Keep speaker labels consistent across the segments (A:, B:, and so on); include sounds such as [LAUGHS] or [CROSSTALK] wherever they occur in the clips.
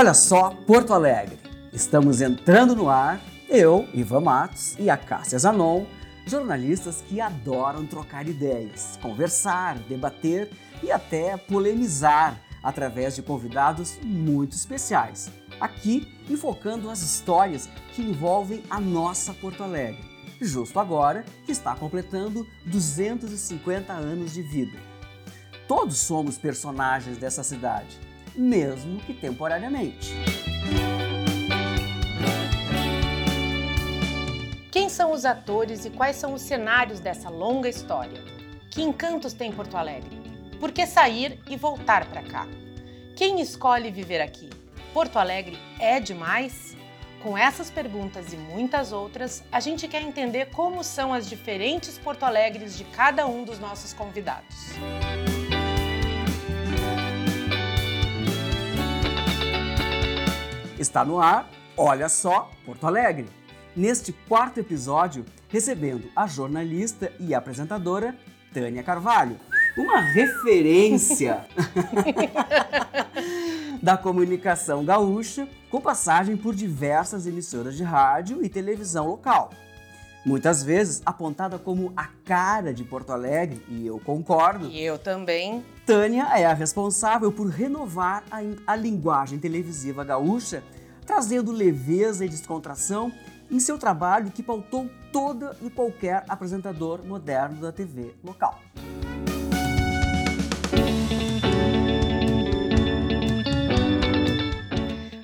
A: Olha só, Porto Alegre. Estamos entrando no ar, eu, Ivan Matos e a Cássia Zanon, jornalistas que adoram trocar ideias, conversar, debater e até polemizar através de convidados muito especiais. Aqui, enfocando as histórias que envolvem a nossa Porto Alegre, justo agora que está completando 250 anos de vida. Todos somos personagens dessa cidade, mesmo que temporariamente.
B: Quem são os atores e quais são os cenários dessa longa história? Que encantos tem Porto Alegre? Por que sair e voltar para cá? Quem escolhe viver aqui? Porto Alegre é demais? Com essas perguntas e muitas outras, a gente quer entender como são as diferentes Porto Alegres de cada um dos nossos convidados.
A: Está no ar, olha só, Porto Alegre. Neste quarto episódio, recebendo a jornalista e apresentadora Tânia Carvalho, uma referência [LAUGHS] da comunicação gaúcha, com passagem por diversas emissoras de rádio e televisão local. Muitas vezes apontada como a cara de Porto Alegre, e eu concordo.
B: E eu também.
A: Tânia é a responsável por renovar a, a linguagem televisiva gaúcha, trazendo leveza e descontração em seu trabalho que pautou toda e qualquer apresentador moderno da TV local.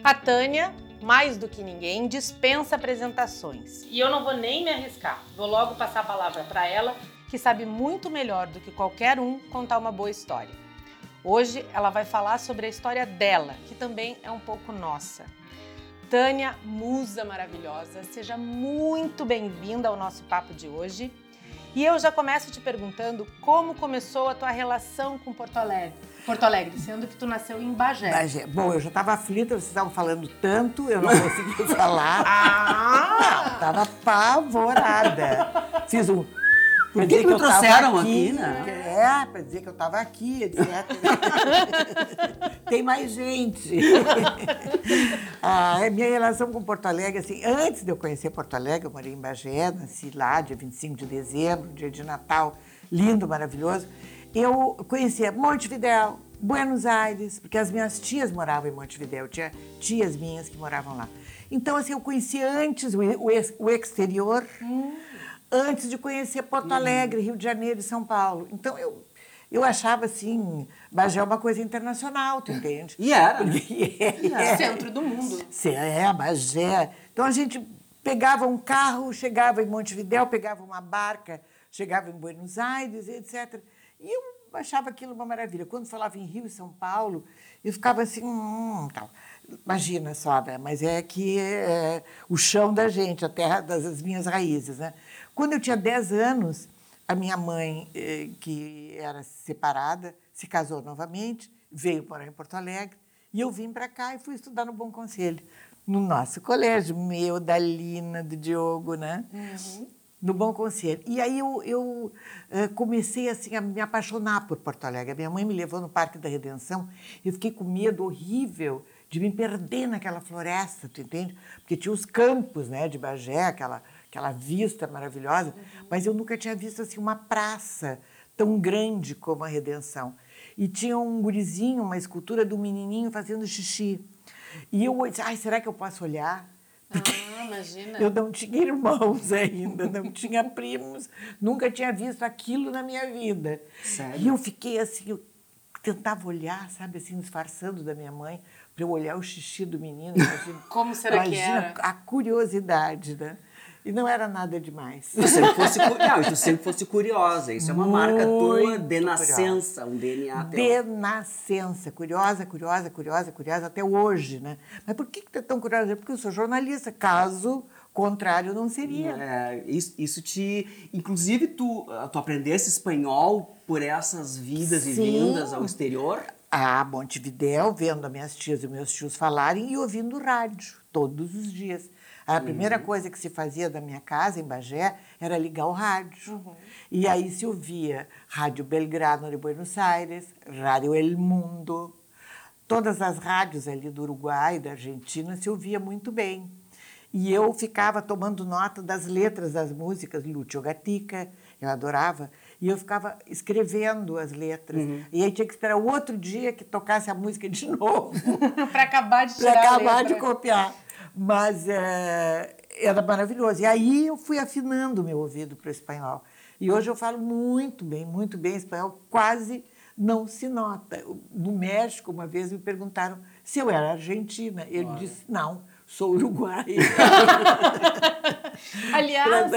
B: A Tânia, mais do que ninguém, dispensa apresentações. E eu não vou nem me arriscar. Vou logo passar a palavra para ela, que sabe muito melhor do que qualquer um contar uma boa história. Hoje ela vai falar sobre a história dela, que também é um pouco nossa. Tânia, musa maravilhosa, seja muito bem-vinda ao nosso papo de hoje. E eu já começo te perguntando como começou a tua relação com Porto Alegre. Porto Alegre, sendo que tu nasceu em Bagé.
C: Bagé. Bom, eu já estava aflita, vocês estavam falando tanto, eu não [LAUGHS] consegui falar.
B: Ah!
C: Não, estava apavorada. Fiz um.
A: Por que
C: dizer
A: que me
C: tava
A: trouxeram aqui, né?
C: É, para dizer que eu estava aqui, etc. [LAUGHS] Tem mais gente. [LAUGHS] ah, minha relação com Porto Alegre, assim, antes de eu conhecer Porto Alegre, eu morei em Bagé, nasci lá, dia 25 de dezembro, dia de Natal, lindo, maravilhoso. Eu conhecia Montevidéu, Buenos Aires, porque as minhas tias moravam em Montevidéu, tinha tias minhas que moravam lá. Então, assim, eu conhecia antes o, o, o exterior, antes de conhecer Porto Alegre, Rio de Janeiro e São Paulo. Então, eu, eu achava, assim, Bagé uma coisa internacional, tu entende?
A: E era, né?
C: Porque [LAUGHS] é,
B: Centro do mundo.
C: Cê é, Bagé. Então a gente pegava um carro, chegava em Montevidéu, pegava uma barca, chegava em Buenos Aires, etc. E eu achava aquilo uma maravilha. Quando falava em Rio e São Paulo, eu ficava assim, hum, tal. Imagina só, né? Mas é que é o chão da gente, a terra das minhas raízes, né? Quando eu tinha 10 anos, a minha mãe, eh, que era separada, se casou novamente, veio morar em Porto Alegre, e eu vim para cá e fui estudar no Bom Conselho, no nosso colégio, meu, da Lina, do Diogo, né? No Bom Conselho. E aí eu, eu eh, comecei assim, a me apaixonar por Porto Alegre. A minha mãe me levou no Parque da Redenção, eu fiquei com medo horrível de me perder naquela floresta, tu entende? Porque tinha os campos né, de Bagé, aquela, aquela vista maravilhosa, mas eu nunca tinha visto assim, uma praça tão grande como a Redenção. E tinha um gurizinho, uma escultura do menininho fazendo xixi. E eu disse, ai, será que eu posso olhar?
B: Ah, imagina.
C: Eu não tinha irmãos ainda, não tinha primos, nunca tinha visto aquilo na minha vida.
A: Sério?
C: E eu fiquei assim, eu tentava olhar, sabe, assim, disfarçando da minha mãe, para eu olhar o xixi do menino. Imagina, [LAUGHS]
B: Como será que
C: imagina
B: era?
C: a curiosidade, né? E não era nada demais.
A: Tu sempre fosse, não, e tu sempre fosse curiosa. Isso é uma marca tua de nascença, um DNA teu.
C: De nascença, curiosa, curiosa, curiosa, curiosa, até hoje, né? Mas por que que tu é tão curiosa? Porque eu sou jornalista, caso contrário não seria.
A: É, isso, isso te. Inclusive, tu, ah, tu aprendesse espanhol por essas vidas e
C: Sim.
A: vindas ao exterior?
C: a Montevidéu, vendo as minhas tias e meus tios falarem e ouvindo rádio todos os dias. A primeira coisa que se fazia da minha casa, em Bagé, era ligar o rádio. E aí se ouvia Rádio Belgrano de Buenos Aires, Rádio El Mundo, todas as rádios ali do Uruguai, da Argentina, se ouvia muito bem. E eu ficava tomando nota das letras das músicas, Lúcio Gatica, eu adorava, e eu ficava escrevendo as letras.
A: Uhum.
C: E aí tinha que esperar o outro dia que tocasse a música de [LAUGHS] novo [LAUGHS]
B: para acabar de
C: para
B: tirar a
C: acabar de copiar. Mas é, era maravilhoso. E aí eu fui afinando o meu ouvido para o espanhol. E hoje eu falo muito bem, muito bem espanhol, quase não se nota. No México, uma vez me perguntaram se eu era argentina. Eu disse, não, sou uruguaia. [LAUGHS]
B: Aliás,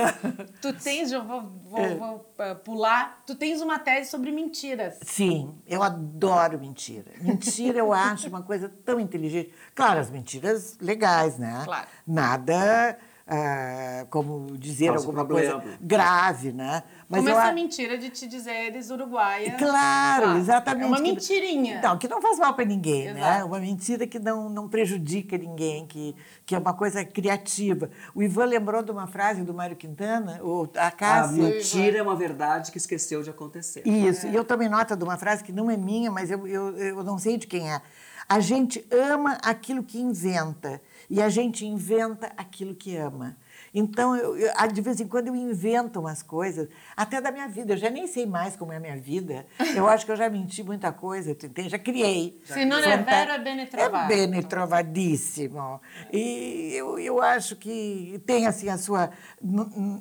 B: tu tens, eu vou, vou-
C: É.
B: vou, uh, pular, tu tens uma tese sobre mentiras.
C: Sim, eu adoro mentira. Mentira eu acho uma coisa tão inteligente. Claro, as mentiras legais, né?
B: Claro.
C: Nada ah, como dizer alguma
A: problema.
C: coisa grave, né?
B: Mas
C: eu
B: essa
C: a-
B: mentira de te dizeres uruguaia.
C: Claro,
B: Ah,
C: exatamente.
B: É uma mentirinha.
C: Não, que não faz mal para ninguém, né?
B: Exato.
C: Uma mentira que não, não prejudica ninguém, que, que é uma coisa criativa. O Ivan lembrou de uma frase do Mário Quintana, ou a
A: A
C: Cássia.
A: mentira é uma verdade que esqueceu de acontecer.
C: Isso, e eu tomei nota de uma frase que não é minha, mas eu, eu, eu não sei de quem é. A gente ama aquilo que inventa e a gente inventa aquilo que ama. Então, eu, eu- de vez em quando eu invento umas coisas, até da minha vida. Eu já nem sei mais como é a minha vida. Eu acho que eu já menti muita coisa, tu entende? Já criei.
B: Se não é vero, é bene trovato.
C: É bene trovadíssimo. E eu, eu acho que tem assim a sua.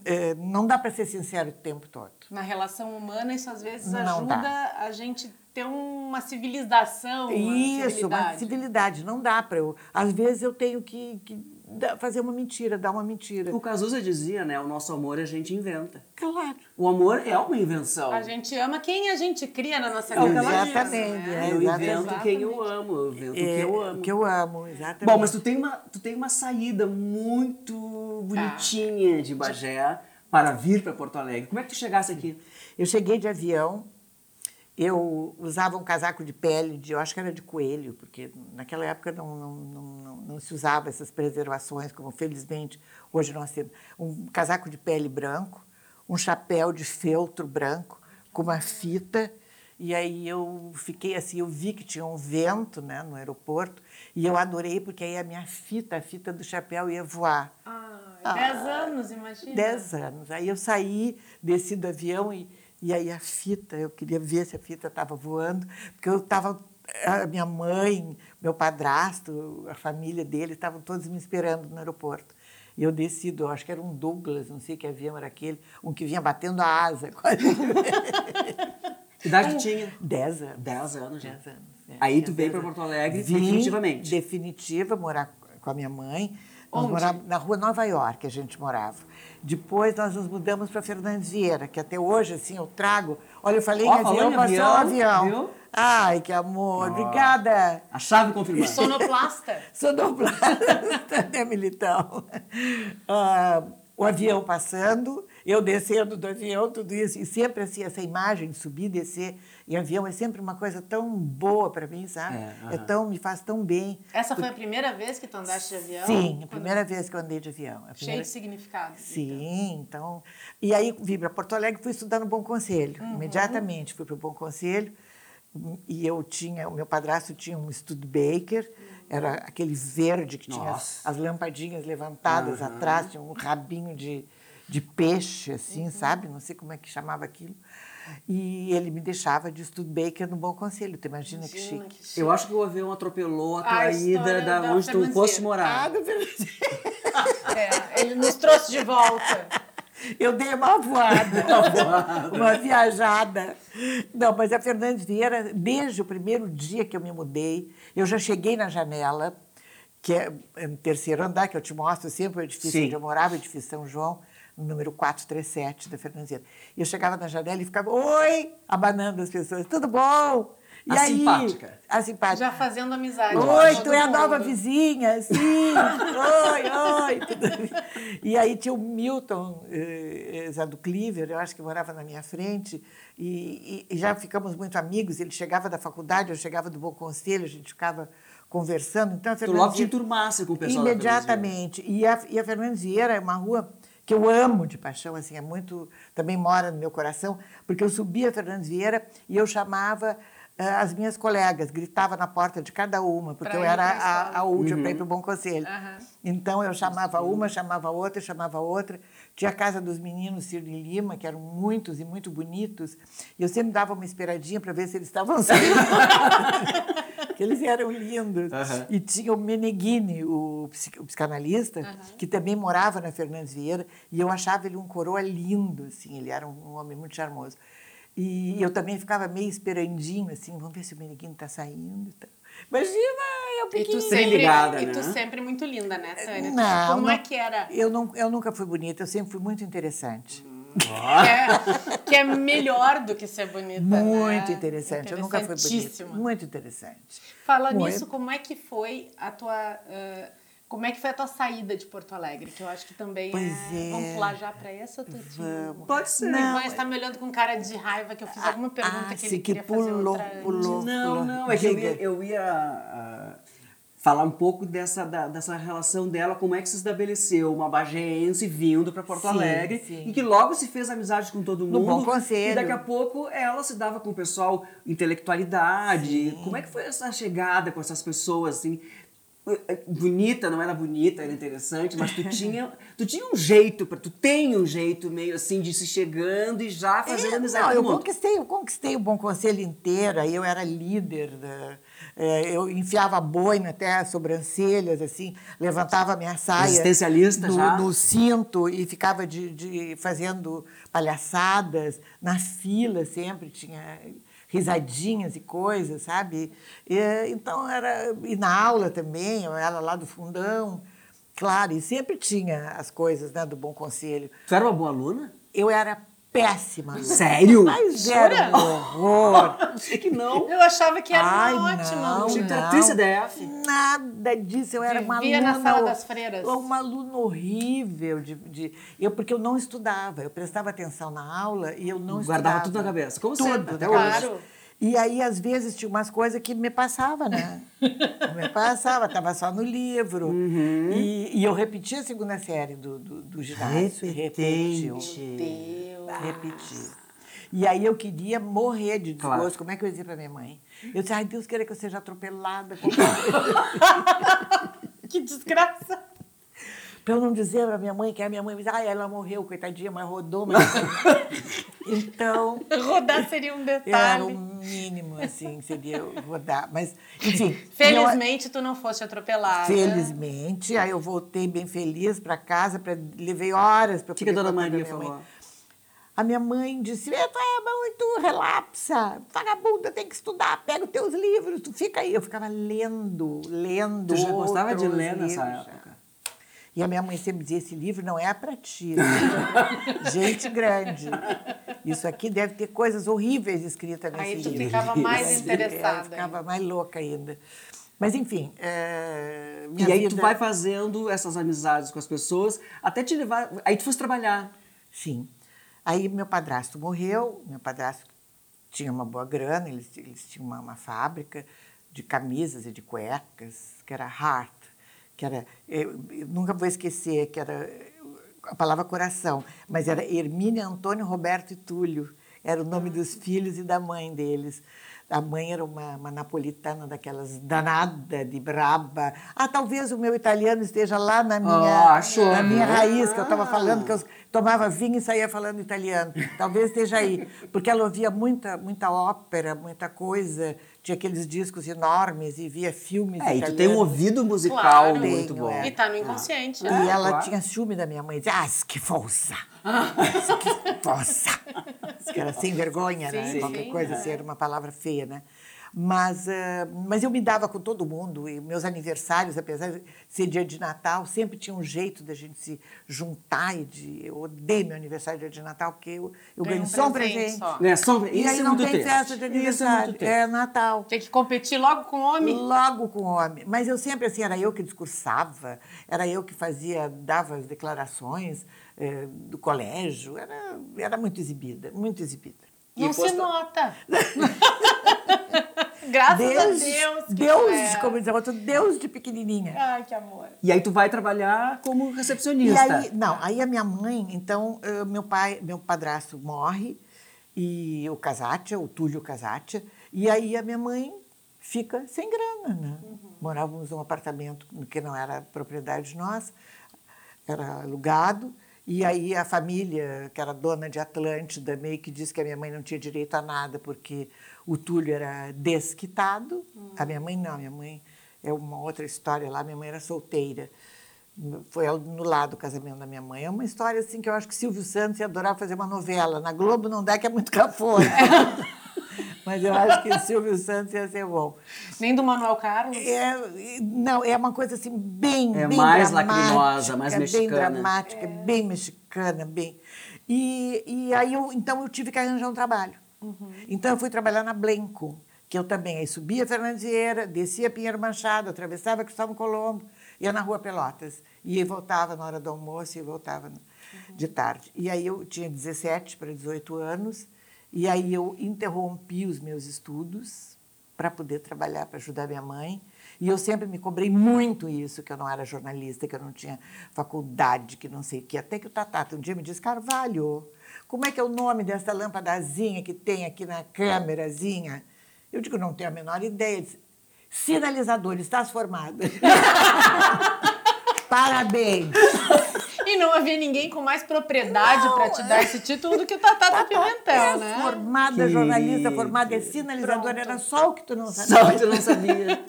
C: eh, Não dá para ser sincero o tempo todo.
B: Na relação humana, isso às vezes
C: Não
B: ajuda
C: dá.
B: a gente ter uma civilização. Uma
C: Isso, uma
B: civilidade.
C: civilidade. Não dá para eu. Às vezes eu tenho que, que fazer uma mentira, dar uma mentira.
A: O Cazuza dizia, né? O nosso amor a gente inventa.
C: Claro.
A: O amor é uma invenção.
B: A gente ama quem a gente cria na nossa
A: É
B: cabeça.
C: Exatamente,
B: né?
C: é,
A: eu invento
C: exatamente.
A: quem eu amo, eu invento o que
C: É,
A: eu amo.
C: Que eu amo, exatamente.
A: Bom, mas tu tem uma, tu tem uma saída muito bonitinha de Bagé para vir para Porto Alegre. Como é que tu chegasse aqui?
C: Eu cheguei de avião, eu usava um casaco de pele, de, eu acho que era de coelho, porque naquela época não, não, não, não, se usava essas preservações, como felizmente hoje nós temos. Um casaco de pele branco, um chapéu de feltro branco, com uma fita. E aí eu fiquei assim, eu vi que tinha um vento né, no aeroporto, e eu adorei, porque aí a minha fita, a fita do chapéu ia voar.
B: Ah, dez anos, imagina.
C: Dez anos. Aí eu saí, desci do avião e, e aí a fita, eu queria ver se a fita estava voando, porque eu estava. A minha mãe, meu padrasto, a família dele, estavam todos me esperando no aeroporto. E eu desci, do, acho que era um Douglas, não sei que avião era aquele, um que vinha batendo a asa. [LAUGHS]
A: Que idade tinha?
C: Dez anos.
A: Dez anos já.
C: Dez anos. é,
A: Aí tu veio para. Porto Alegre
C: Vim
A: definitivamente.
C: Definitiva, morar com a minha mãe. Nós
B: Onde?
C: morávamos na rua Nova York, a gente morava. Depois nós nos mudamos para Fernandes Vieira, que até hoje, assim, eu trago. Olha, eu falei
A: Ó,
C: em avião, passou
A: avião,
C: um avião.
A: viu?
C: Ai, que amor, obrigada.
A: A chave confirmada.
B: Sonoplasta. [LAUGHS]
C: Sonoplasta, né, Militão? Ah, o avião passando, eu descendo do avião, tudo isso. E sempre assim, essa imagem de subir e descer em avião é sempre uma coisa tão boa para mim, sabe?
A: É,
C: É,
A: aham.
C: tão, me faz tão bem.
B: Essa foi a primeira vez que tu andaste de avião?
C: Sim, a
B: Quando-
C: primeira vez que eu andei de avião. A
B: Cheio
C: primeira...
B: de significados. então.
C: Sim, então. E aí vim para Porto Alegre, fui estudar no Bom Conselho.
B: Uhum.
C: Imediatamente fui para o Bom Conselho e eu tinha, o meu padrasto tinha um Studebaker, era aquele verde que tinha as, as lampadinhas levantadas
A: Aham.
C: atrás, tinha um rabinho de, de peixe, assim,
B: Uhum.
C: sabe? Não sei como é que chamava aquilo. E ele me deixava de Studebaker no Bom Conselho. Tu imagina, que
B: Imagina
C: chique.
B: que chique.
A: Eu acho que o avião atropelou a tua
B: A
A: ida
B: história
A: da,
B: da
A: onde tu fosse morar.
C: Ah. [LAUGHS]
B: É, ele nos trouxe de volta.
C: Eu dei uma voada, uma viajada. Não, mas a Fernandes Vieira, desde o primeiro dia que eu me mudei, eu já cheguei na janela, que é no terceiro andar, que eu te mostro sempre o edifício
A: Sim.
C: onde eu morava, o edifício São João, número 437 da Fernandes Vieira. E eu chegava na janela e ficava, oi, abanando as pessoas, tudo bom? E
A: A
C: aí,
A: simpática.
C: A simpática.
B: Já fazendo amizade.
C: Oi, tu é a
B: mundo.
C: nova vizinha? Sim. [LAUGHS] oi, oi. tudo bem? E aí tinha o Milton eh, Zé do Cleaver, eu acho que morava na minha frente, e, e- e já ficamos muito amigos. Ele chegava da faculdade, eu chegava do Bom Conselho, a gente ficava conversando. Então, a
A: Tu logo te enturmasse com o pessoal da
C: Imediatamente. E a, e a Fernandes Vieira é uma rua que eu amo de paixão, assim, é muito, também mora no meu coração, porque eu subia a Fernandes Vieira e eu chamava ah, as minhas colegas, gritava na porta de cada uma, porque
B: Pra
C: eu era a, a última para ir para o Bom Conselho.
B: Aham.
C: Então eu chamava uma, chamava outra, chamava outra. Tinha a casa dos meninos Ciro e Lima, que eram muitos e muito bonitos. E eu sempre dava uma esperadinha para ver se eles estavam [LAUGHS] saindo. Que eles eram lindos.
A: Aham.
C: E tinha o Meneghini, o, o psicanalista, que também morava na Fernandes Vieira, e eu achava ele um coroa lindo, assim, ele era um, um homem muito charmoso. E eu também ficava meio esperandinho, assim, vamos ver se o Meneghini está saindo. e tal. Imagina, eu
B: E tu
C: pequenininha.
B: sempre,
A: ligada,
B: e tu
A: né?
B: sempre muito linda, né, Tânia?
C: Não,
B: Como
C: não-
B: é que era?
C: Eu, não, eu nunca fui bonita, eu sempre fui muito interessante.
B: Que é, que é melhor do que ser bonita.
C: Muito
B: né?
C: interessante. Eu nunca fui bonita. Muito interessante.
B: Fala
C: Muito.
B: nisso, como é que foi a tua. eh, como é que foi a tua saída de Porto Alegre? Que eu acho que também
C: Pois
B: é.
C: é.
B: Vamos pular já pra essa, Tutinho?
A: Pode ser.
C: Não,
B: Mas tá me olhando com cara de raiva que eu fiz alguma pergunta
C: ah,
B: que ele
C: que
B: queria fazer
C: pulou,
B: outra antes.
C: pulou.
A: Não, não, é que eu ia, eu ia ah, falar um pouco dessa, da- dessa relação dela, como é que se estabeleceu uma bagense vindo para Porto
C: Sim,
A: Alegre
C: sim.
A: e que logo se fez amizade com todo
C: No
A: mundo.
C: Bom Conselho.
A: E daqui a pouco ela se dava com o pessoal intelectualidade. Como é que foi essa chegada com essas pessoas assim? Bonita, não era bonita, era interessante, mas tu [LAUGHS] tinha, tu tinha um jeito, pra- tu tem um jeito meio assim de se chegando e já fazendo
C: É,
A: amizade
C: não,
A: com
C: eu
A: mundo.
C: conquistei, eu conquistei o Bom Conselho inteiro, aí eu era líder, da- eu enfiava boina até as sobrancelhas, assim, levantava minha saia
A: Existencialista
C: no,
A: já?
C: no cinto e ficava de, de- fazendo palhaçadas, na fila sempre tinha risadinhas e coisas, sabe? E, então era e na aula também, eu era lá do fundão, claro, e sempre tinha as coisas né, do Bom Conselho.
A: Tu era uma boa aluna?
C: Eu era péssima.
A: Sério?
C: Mas era um horror. [LAUGHS]
A: Sei que não.
B: Eu achava que era
C: Ai,
B: ótima.
C: não,
A: Achei
C: não.
A: atriz CDF.
C: Nada disso. Eu era uma
B: Vivia
C: aluna...
B: na sala das freiras.
C: Uma aluna horrível. De, de, eu, porque eu não estudava. Eu prestava atenção na aula e eu não
A: Guardava
C: estudava.
A: tudo na cabeça, como
C: tudo,
A: sempre, até
C: na
A: hoje.
B: Claro.
C: E aí, às vezes, tinha umas coisas que me passava, né? [LAUGHS] me passava, estava só no livro.
A: Uhum.
C: E, e eu repeti a segunda série do, do, do ginásio.
A: Repetente.
C: Repetiu.
B: Deus.
C: Repetir. E aí eu queria morrer de desgosto.
A: Claro.
C: Como é que eu ia dizer para minha mãe? Eu disse, ai, Deus queira que eu seja atropelada. [LAUGHS] [LAUGHS]
B: Que desgraça.
C: para eu não dizer para minha mãe que a minha mãe diz, ai, ela morreu, coitadinha, mas rodou. Mas... [LAUGHS] então,
B: Rodar seria um
C: era
B: detalhe.
C: o mínimo, assim, seria eu rodar. Mas, enfim.
B: Felizmente, tu não fosse atropelada.
C: Felizmente, aí eu voltei bem feliz para casa, pra, levei horas para
A: O que, que a dona Maria falou?
C: A minha mãe disse: "Tu é muito relapsa, vagabunda, tem que estudar, pega os teus livros, tu fica aí. Eu ficava lendo, lendo.
A: Tu já gostava de ler nessa
C: livros.
A: época?
C: E a minha mãe sempre dizia: esse livro não é para ti, [LAUGHS] gente grande. Isso aqui deve ter coisas horríveis escritas nesse
B: Aí tu
C: livro.
B: ficava mais [LAUGHS]
C: Eu
B: interessada.
C: ficava mais louca ainda. Mas, enfim. é,
A: E aí tu
C: vida-
A: vai fazendo essas amizades com as pessoas até te levar. Aí tu fosse trabalhar.
C: Sim. Aí meu padrasto morreu, meu padrasto tinha uma boa grana, eles, eles tinham uma, uma fábrica de camisas e de cuecas, que era Heart, que era, eu, eu nunca vou esquecer, que era a palavra coração, mas era Hermínia, Antônio, Roberto e Túlio, era o nome dos filhos e da mãe deles. A mãe era uma, uma napolitana daquelas danada, de braba. Ah, talvez o meu italiano esteja lá na minha,
A: achou.
C: na minha raiz, que eu estava falando, que eu tomava vinho e saía falando italiano. Talvez esteja aí. Porque ela ouvia muita, muita ópera, muita coisa, tinha aqueles discos enormes e via filmes
A: É, e tu
C: italianos.
A: tem um ouvido musical
B: Claro.
A: muito
C: Tenho,
A: bom.
C: é.
B: E tá no inconsciente.
C: E
B: né?
C: ela
A: claro.
C: tinha ciúme da minha mãe. Dizia, ah, que força! que força! Que era sem vergonha, né?
B: Sim,
C: Qualquer
B: sim,
C: coisa,
B: é.
C: assim, era uma palavra feia, né? Mas, ah, mas eu me dava com todo mundo. E meus aniversários, apesar de ser dia de Natal, sempre tinha um jeito da gente se juntar. E de, eu odeio meu aniversário dia de Natal, porque eu, eu ganho
B: um
C: só um
B: presente só.
A: Né? Sombra,
C: E
A: isso
C: aí
A: é
C: não
A: muito
C: tem
A: triste.
C: festa de
A: Isso é
C: aniversário. É Natal.
B: Tem que competir logo com o homem.
C: Logo com o homem. Mas eu sempre, assim, era eu que discursava, era eu que fazia, dava as declarações eh, do colégio, era, era muito exibida, muito exibida.
B: Não
A: E
B: se
A: posta-
B: nota. [LAUGHS] Graças
C: Deus,
B: a Deus.
C: Deus,
B: é.
C: como diz a outra, Deus de pequenininha.
B: Ai, que amor.
A: E aí tu vai trabalhar como
C: E
A: recepcionista.
C: aí, não, aí a minha mãe, então, eh, meu pai, meu padrasto morre, e o Casatia, o Túlio Casatia, E aí a minha mãe fica sem grana, né? Morávamos num apartamento que não era propriedade nossa, era alugado. E aí a família, que era dona de Atlântida, meio que disse que a minha mãe não tinha direito a nada porque o Túlio era desquitado. A minha mãe não, minha mãe é uma outra história lá, minha mãe era solteira. Foi anulado o casamento da minha mãe. É uma história assim que eu acho que Silvio Santos ia adorar fazer uma novela. Na Globo não dá que é muito cafona. [LAUGHS] Mas eu acho que o Silvio Santos ia ser bom.
B: Nem do Manuel Carlos?
C: É, não, é uma coisa assim bem,
A: É
C: bem
A: mais lacrimosa, mais
C: Bem
A: mexicana.
C: dramática,
B: É.
C: bem mexicana, bem... E, e aí, eu, então, eu tive que arranjar um trabalho.
B: Uhum.
C: Então, eu fui trabalhar na Blenco, que eu também aí subia Fernandes Vieira, descia Pinheiro Machado, atravessava Cristóvão Colombo, ia na Rua Pelotas. E voltava na hora do almoço e voltava
B: Uhum.
C: de tarde. E aí eu tinha 17 para 18 anos, e aí eu interrompi os meus estudos para poder trabalhar, para ajudar minha mãe. E eu sempre me cobrei muito isso, que eu não era jornalista, que eu não tinha faculdade, que não sei o quê. Até que o Tatata um dia me disse, Carvalho, como é que é o nome dessa lâmpadazinha que tem aqui na câmerazinha? Eu digo, não tenho a menor ideia. Ele disse, Sinalizador, estás formada. [LAUGHS] Parabéns.
B: E não havia ninguém com mais propriedade para te dar esse título do que o Tatá do Pimentel,
C: é
B: né?
C: formada
A: Que-
C: jornalista, formada é sinalizadora,
B: Pronto.
C: era só o que tu não sabia.
A: Só que tu não sabia.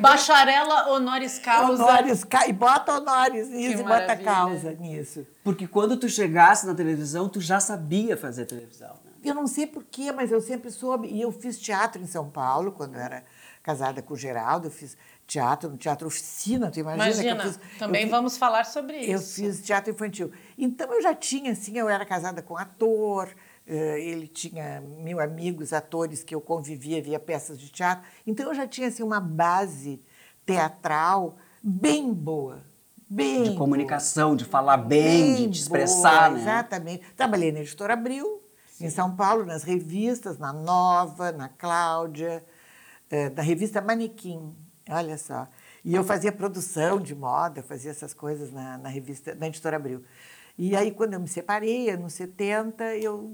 B: Bacharela honoris causa.
C: Honores, ca- e bota honores nisso
B: Que
C: e bota
B: maravilha.
C: causa nisso.
A: Porque quando tu chegasse na televisão, tu já sabia fazer televisão. Né?
C: Eu não sei porquê, mas eu sempre soube. E eu fiz teatro em São Paulo, quando eu era casada com o Geraldo. Eu fiz teatro no Teatro Oficina, tu imagina? que
B: Imagina,
C: eu fiz,
B: também
C: eu fiz-
B: vamos falar sobre isso.
C: Eu fiz teatro infantil. Então eu já tinha, assim, eu era casada com um ator, eh, ele tinha mil amigos atores que eu convivia via peças de teatro. Então eu já tinha assim, uma base teatral bem boa. Bem
A: De
C: boa.
A: comunicação, de falar bem, de
C: Bem
A: te expressar,
C: boa,
A: né?
C: Exatamente. Trabalhei na Editora Abril, em São Paulo, nas revistas, na Nova, na Cláudia, eh, na revista Manequim, olha só. E eu fazia produção de moda, fazia essas coisas na, na revista, na Editora Abril. E aí, quando eu me separei, nos 70, eu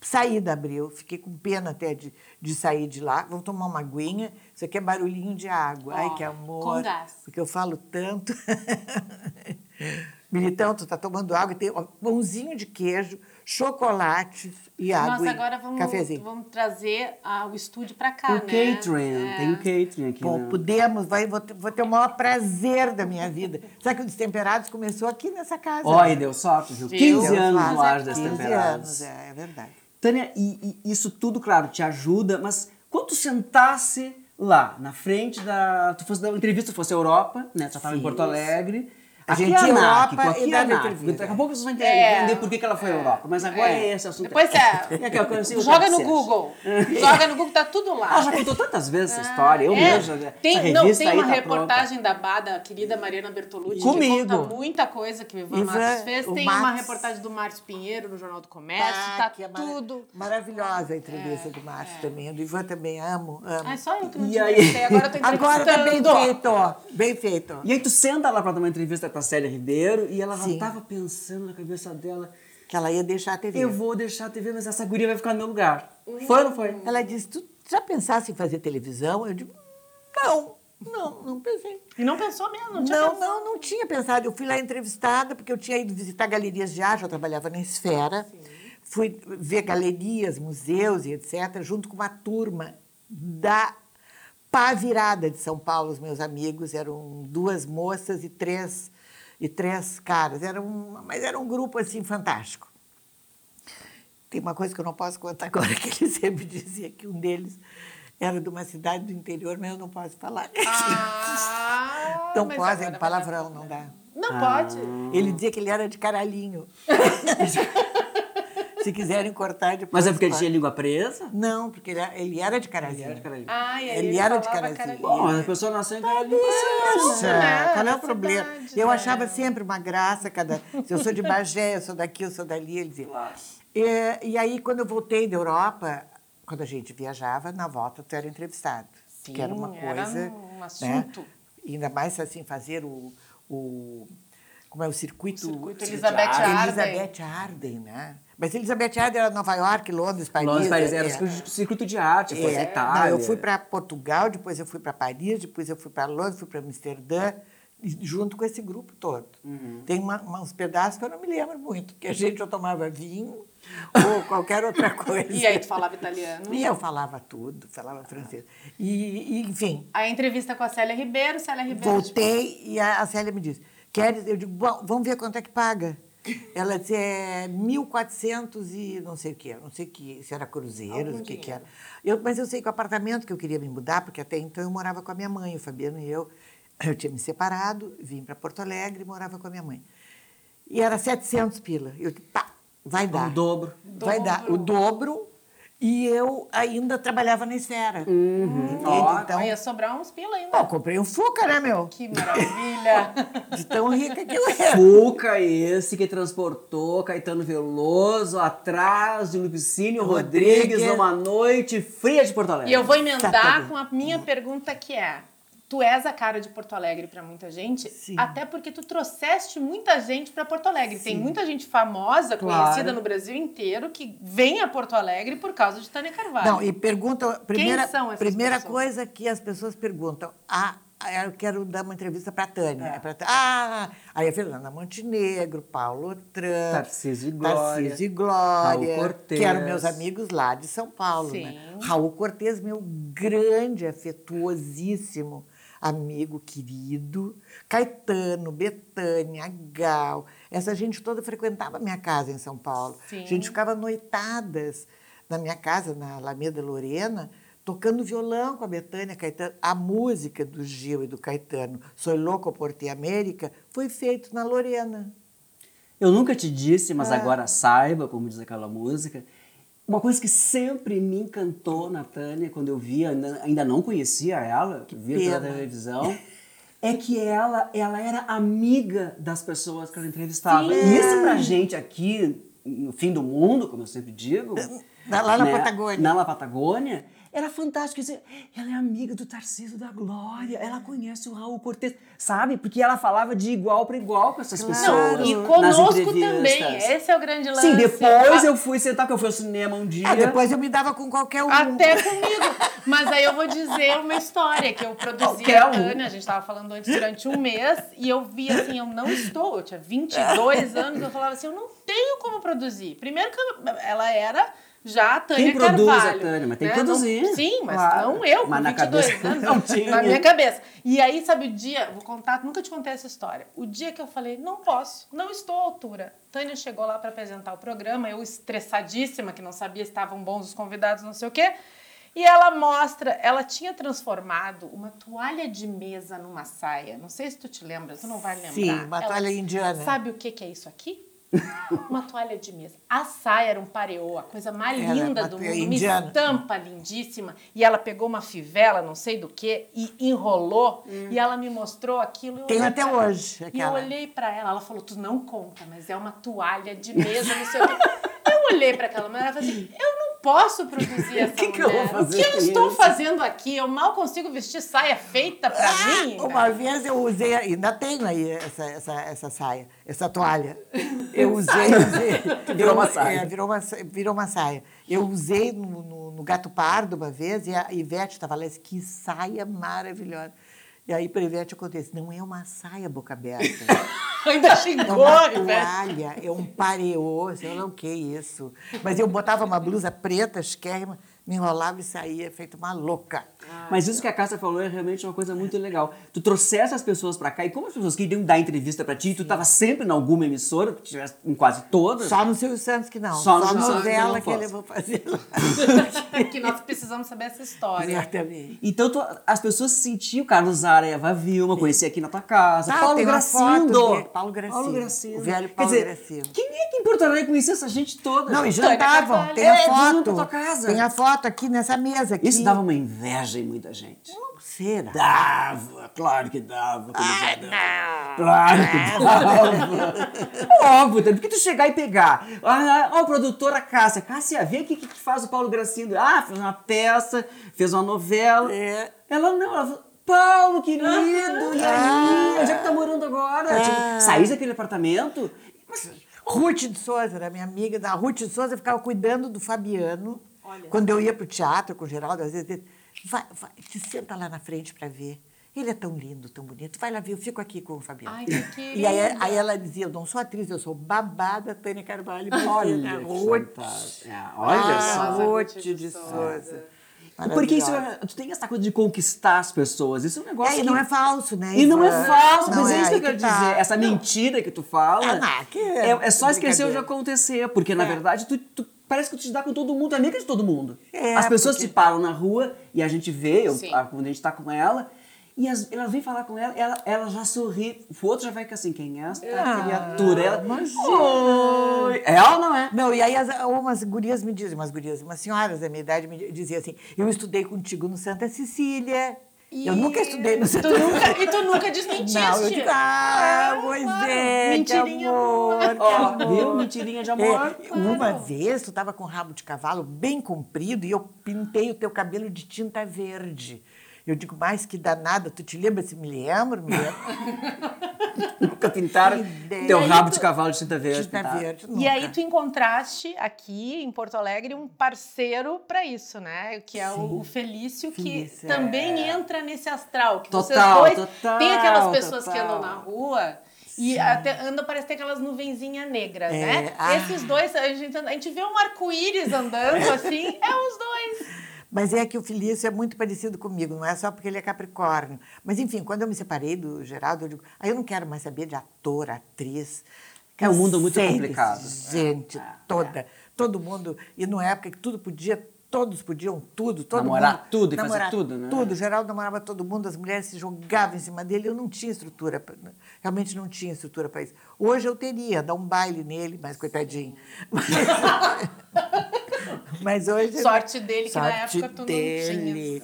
C: saí da Abril, fiquei com pena até de, de sair de lá. Vamos tomar uma aguinha, isso aqui é barulhinho de água. Ai,
B: Ó,
C: que amor.
B: com gás.
C: Porque eu falo tanto. [LAUGHS] Militão, tu tá tomando água e tem ó, pãozinho de queijo, chocolate e água.
B: Nossa,
C: e
B: agora vamos,
C: Cafezinho.
B: vamos trazer ah, o estúdio para cá,
A: O
B: né?
A: catering,
B: É.
A: tem o catering aqui.
C: Bom,
A: né?
C: podemos, vai, vou, ter, vou ter o maior prazer da minha vida. Sabe que o Destemperados começou aqui nessa casa.
A: Ó,
C: né?
A: e deu sorte, viu?
B: Viu?
A: 15
C: Deus
A: anos no ar das
C: 15
A: temperadas.
C: anos, é, é verdade.
A: Tânia, e, e isso tudo, claro, te ajuda, mas quando tu sentasse lá, na frente da. Tu fosse dar uma entrevista, fosse a Europa, né? Tu já estava em. Porto Alegre.
C: A
A: Aqui
C: gente
A: é
C: ia à
A: anárquico,
C: Europa
A: aqui
C: e
A: é
C: entrevista.
A: Daqui a pouco vocês vão
B: É.
A: entender por que, que ela foi à Europa. Mas agora é, esse assunto.
B: Depois é. [LAUGHS]
A: É assim, eu
B: Joga no. Google. [LAUGHS] Joga no Google, tá tudo lá.
A: Ela já contou tantas vezes essa história. Eu
B: É,
A: mesmo.
B: tem, não, tem uma
A: tá
B: reportagem da Bada, a querida Mariana Bertolucci,
A: Comigo.
B: que conta muita coisa que o Ivan, Matos fez. Tem uma
C: Matos.
B: reportagem do Márcio Pinheiro no Jornal do Comércio,
C: Ah,
B: tá
C: que é
B: tudo.
C: Maravilhosa a entrevista do
B: É.
C: Márcio também. Do Ivan também amo, amo.
B: Ah, é só eu que não
A: E
B: te
A: aí?
B: agora eu tô [LAUGHS]
C: Agora tá bem feito, ó. Bem feito.
A: E aí tu senta lá pra dar uma entrevista com a Célia Ribeiro e ela já
C: Sim.
A: tava pensando na cabeça dela,
C: Que ela ia deixar a TV.
A: eu vou deixar a TV, mas essa guria vai ficar no meu lugar. Foi ou não foi?
C: Ela disse, tu já pensasse em fazer televisão? Eu digo, não, não, não pensei.
B: E não pensou mesmo, não tinha
C: Não,
B: pensado.
C: não, não tinha pensado. Eu fui lá entrevistada, porque eu tinha ido visitar galerias de arte, eu trabalhava na Esfera. Fui ver galerias, museus e etc., junto com uma turma da Pá Virada de São Paulo, os meus amigos. Eram duas moças e três, e três caras. Era um, mas era um grupo, assim, fantástico. Tem uma coisa que eu não posso contar agora, [LAUGHS] que ele sempre dizia que um deles era de uma cidade do interior, mas eu não posso falar.
B: Ah, [LAUGHS]
C: Não
B: agora
C: é palavrão, não dá.
B: Não pode.
C: Ele dizia que ele era de caralhinho. [LAUGHS] Se quiserem cortar depois.
A: Mas é porque ele tinha língua presa?
C: Não, porque ele era, ele era de caralhinho.
A: Ele era de Carolina.
B: Ai, aí
C: Ele
B: ele,
C: era de Carazinho.
A: Bom, a pessoa nasceu em Carolina.
C: Poxa,
B: né?
C: qual é o problema?
B: cidade,
C: eu
B: né?
C: achava sempre uma graça cada. Se eu sou de Bagé, eu sou daqui, eu sou dali, ele dizia.
A: Claro.
C: E, e aí, quando eu voltei da Europa, quando a gente viajava, na volta tu era entrevistado.
B: Sim,
C: que era uma
B: era
C: coisa.
B: um
C: né?
B: assunto.
C: Ainda mais assim, fazer o. o como é o circuito.
B: Circuito Elizabeth
C: Elizabeth
B: Arden.
C: Elizabeth Arden, né? Mas Elizabeth Adler era Nova York, Londres, Paris.
A: Londres, Paris, era
C: é.
A: o circuito de arte, foi
C: É,
A: Itália.
C: não, eu fui para Portugal, depois eu fui para Paris, depois eu fui para Londres, fui para Amsterdã, junto com esse grupo todo.
A: Uhum.
C: Tem uma- uma- uns pedaços que eu não me lembro muito, porque a gente ou tomava vinho [LAUGHS] ou qualquer outra [LAUGHS] coisa.
B: E aí, tu falava italiano?
C: E eu falava tudo, falava francês. E, e, enfim,
B: A entrevista com a Célia Ribeiro, Célia Ribeiro.
C: voltei e a, a Célia me disse, queres? Eu digo, bom, vamos ver quanto é que paga. Ela disse, é 1.400 e não sei o que, não sei que, se era cruzeiros, o que, que era. Eu, mas eu sei que o apartamento que eu queria me mudar, porque até então eu morava com a minha mãe, o Fabiano e eu, eu tinha me separado, vim para Porto Alegre e morava com a minha mãe. E era 700 pila. Eu disse, pá, vai dar.
A: O dobro.
C: Vai dar o dobro. E eu ainda trabalhava na esfera.
A: Uhum. Ó.
C: Então,
B: Ia sobrar uns pila ainda.
C: Pô, comprei um Fuca, né, meu?
B: Que maravilha. [LAUGHS]
C: De tão rica que eu era.
A: Fuca esse que transportou Caetano Veloso atrás de Lupicínio Rodrigues,
C: Rodrigues.
A: numa noite fria de Porto Alegre.
B: E eu vou emendar
C: Exatamente.
B: com a minha pergunta que é: tu és a cara de Porto Alegre pra muita gente,
C: Sim.
B: até porque tu trouxeste muita gente pra Porto Alegre. Tem
C: Sim.
B: muita gente famosa,
A: Claro.
B: conhecida no Brasil inteiro, que vem a Porto Alegre por causa de Tânia Carvalho.
C: Não, e pergunta. Primeira,
B: são essas
C: primeira
B: pessoas?
C: coisa que as pessoas perguntam. Ah, eu quero dar uma entrevista para a Tânia.
B: É.
C: Pra Tânia. Ah, aí a Fernanda Montenegro, Paulo Otran,
A: Tarcísio e Glória,
C: Tarcísio e Glória,
A: Raul Cortez.
C: que eram meus amigos lá de São Paulo.
B: Sim.
C: Né? Raul Cortez, meu grande, afetuosíssimo amigo querido. Caetano, Betânia, Gal. Essa gente toda frequentava minha casa em São Paulo.
B: Sim.
C: A gente ficava noitadas na minha casa, na Alameda Lorena, tocando violão com a Betânia Caetano. A música do Gil e do Caetano, Soy Louco por Ti América, foi feito na Lorena.
A: Eu nunca te disse, mas
C: É.
A: agora saiba, como diz aquela música. Uma coisa que sempre me encantou na Tânia, quando eu via, ainda, não conhecia ela, que via pela televisão, é que ela, ela era amiga das pessoas que ela entrevistava.
B: Sim.
A: E isso pra gente aqui, no fim do mundo, como eu sempre digo.
C: Lá na
A: né,
C: Patagônia.
A: Na Patagônia, era fantástico. Dizer, ela é amiga do Tarcísio da Glória, ela conhece o Raul Cortez, sabe? Porque ela falava de igual para igual com essas
C: Claro.
A: pessoas.
B: Não, e conosco também. Esse é o grande lance.
A: Sim, depois
B: Ah,
A: eu fui sentar, porque eu fui ao cinema um dia.
C: Ah, depois eu me dava com qualquer um.
B: Até comigo. Mas aí eu vou dizer uma história que eu produzi
A: Qualquer
B: a
A: um.
B: Tânia, a gente estava falando antes durante um mês, e eu vi assim, eu não estou, eu tinha 22 anos, eu falava assim, eu não tenho como produzir. Primeiro que ela era já a Tânia
A: Quem produz a
B: Carvalho,
A: Tânia, mas tem que
B: né? Não-
A: produzir.
B: sim, mas
A: Claro.
B: não eu, com
A: Mas na
B: 22
A: cabeça
B: anos,
A: não tinha.
B: na minha cabeça. E aí, sabe, o dia, vou contar, nunca te contei essa história. O dia que eu falei, não posso, não estou à altura. Tânia chegou lá para apresentar o programa, eu estressadíssima, que não sabia se estavam bons os convidados, não sei o quê. E ela mostra, ela tinha transformado uma toalha de mesa numa saia. Não sei se tu te lembra, tu não vai lembrar.
C: Sim, uma
B: Ela
C: toalha indiana.
B: Sabe o que, que é isso aqui? [LAUGHS] uma toalha de mesa. A saia era um pareô, a coisa mais
C: Era
B: linda
C: uma
B: do mundo, uma
C: indiana.
B: estampa lindíssima. E ela pegou uma fivela, não sei do que, e enrolou. E ela me mostrou aquilo. olhei
C: até
B: pra-
C: hoje
B: E eu
C: aquela.
B: olhei pra ela, ela falou: Tu não conta, mas é uma toalha de mesa, não sei o quê. [LAUGHS] Eu olhei pra aquela mulher e falei assim: Eu não posso produzir [LAUGHS] essa
A: que que eu vou fazer
B: O que eu estou
A: isso?"
B: fazendo aqui? Eu mal consigo vestir saia feita mim.
C: Ah, Uma vez eu usei, ainda tenho aí essa, essa, essa saia, essa toalha. Eu [LAUGHS] usei, usei. [LAUGHS]
A: Virou uma
C: eu-
A: saia.
C: é, virou, uma, virou uma saia. Eu usei no, no, no Gato Pardo uma vez e a Ivete estava lá e disse, que saia maravilhosa. E aí para a Ivete eu contei, não é uma saia boca aberta. [LAUGHS]
B: Ainda
C: É
B: xingou,
C: uma
B: Ivete.
C: toalha, é um pareô, sei lá o que é isso. Mas eu botava uma blusa preta, esquerma, me enrolava e saía feito uma louca.
A: Mas isso que a Cássia falou é realmente uma coisa muito legal. Tu trouxesse as pessoas pra cá, e como as pessoas queriam dar entrevista pra ti, tu tava sempre em alguma emissora, tu tivesse em quase todas.
C: Só no Silvio Santos que não.
A: Só
C: Só,
A: no Silvio Santos que
C: novela que ele vou fazer lá. [LAUGHS]
B: que nós precisamos saber essa história.
C: Exatamente.
A: Então tu- as pessoas se sentiam, Carlos Zara, Eva Vilma, conhecia aqui na tua casa,
C: Ah,
A: Paulo
C: uma foto
A: Gracindo.
C: Paulo Gracindo, o velho
A: Quer
C: Paulo
A: dizer,
C: Gracindo.
A: Quem é que em Porto Alegre conhecia essa gente toda?
C: Não, e jantavam.
B: Carvalho.
C: Tem a
A: É,
C: foto. Tem a foto aqui nessa mesa. Aqui.
A: Isso dava uma inveja em muita gente.
C: Não será?
A: Dava, claro que dava. dava.
C: não.
A: Claro que dava. [LAUGHS] Óbvio, tem que tu chegar e pegar. Ah, ó, a produtora Cássia. Cássia, vê o que, que faz o Paulo Gracindo. Ah, fez uma peça, fez uma novela.
C: É.
A: Ela não, ela falou, Paulo, querido, e aí? Onde é que tá morando agora? Tipo, saís daquele apartamento? Mas
C: Ruth de Souza era minha amiga. A Ruth de Souza ficava cuidando do Fabiano.
B: Olha.
C: Quando eu ia para o teatro com o Geraldo, às vezes, vai, vai, te senta lá na frente para ver. Ele é tão lindo, tão bonito. Vai lá ver, eu fico aqui com o Fabiano.
B: Ai, [LAUGHS] que
C: e aí, aí ela dizia, eu não sou atriz, eu sou babada Tânia Carvalho.
A: Olha,
C: Ruth.
A: É, olha
C: Ah,
A: só.
C: Ruth de Souza.
A: Porque isso, é- tu tem essa coisa de conquistar as pessoas. Isso é um negócio
C: É, e
A: que...
C: não é falso, né?
A: E não é
C: Ivan?
A: falso,
C: Não
A: mas é isso que eu quero
C: tá.
A: dizer. Essa mentira que tu fala
C: Ah, não, que
A: é, é só esquecer de
C: brincadeira.
A: acontecer. Porque, na verdade, tu, tu- parece que tu te dá com todo mundo, tu é amiga de todo mundo.
C: É,
A: as pessoas
C: porque-
A: te param na rua e a gente vê, eu, a- quando a gente tá com ela, e as, elas vêm falar com ela, ela, ela já sorri. O outro já vai ficar assim, quem é essa
C: Ah,
A: criatura? Ela,
C: imagina.
A: Oi. Ela ou não é?
C: Não, e aí as, umas gurias me dizem, umas gurias, umas senhoras da minha idade me diziam assim, eu estudei contigo no Santa Cecília. Eu nunca estudei no Santa
B: nunca, e tu nunca desmentiste.
C: Não, eu digo, ah, pois
B: claro.
C: é,
B: Mentirinha
C: que amor,
A: Ó,
C: amor.
A: viu? Mentirinha de amor.
C: É, uma vez tu estava com o rabo de cavalo bem comprido e eu pintei o teu cabelo de tinta verde. Eu digo, mais que danada, tu te lembra? Se me lembro, me lembro. [LAUGHS]
A: Nunca pintaram
C: Que ideia.
A: teu
B: E
A: rabo
B: tu-
A: de cavalo de tinta verde.
C: tinta verde,
B: E aí tu encontraste aqui em Porto Alegre um parceiro para isso, né? Que é o, o Felício, que
C: Felício,
B: também
C: é.
B: entra nesse astral. Que vocês
A: Total,
B: dois
A: total,
B: tem aquelas pessoas que
A: total.
B: andam na rua e até andam parece ter aquelas nuvenzinhas negras,
C: É,
B: né?
C: ah.
B: Esses dois, a gente, a gente vê um arco-íris andando [LAUGHS] assim, é os dois.
C: Mas é que o Felício é muito parecido comigo, não é só porque ele é Capricórnio. Mas, enfim, quando eu me separei do Geraldo, eu digo, aí eu não quero mais saber de ator, atriz.
A: É um mundo muito complicado.
C: Gente, toda. Todo mundo. E numa época que tudo podia, todos podiam tudo. Todo
A: Namorar
C: mundo,
A: tudo e fazer
C: namorar
A: tudo, né?
C: Tudo. O Geraldo namorava todo mundo, as mulheres se jogavam em cima dele. Eu não tinha estrutura, pra- realmente não tinha estrutura para isso. Hoje eu teria, dar um baile nele, mas coitadinho. Mas [LAUGHS] hoje.
B: Sorte dele, que na
C: Sorte
B: época tu não
C: dele.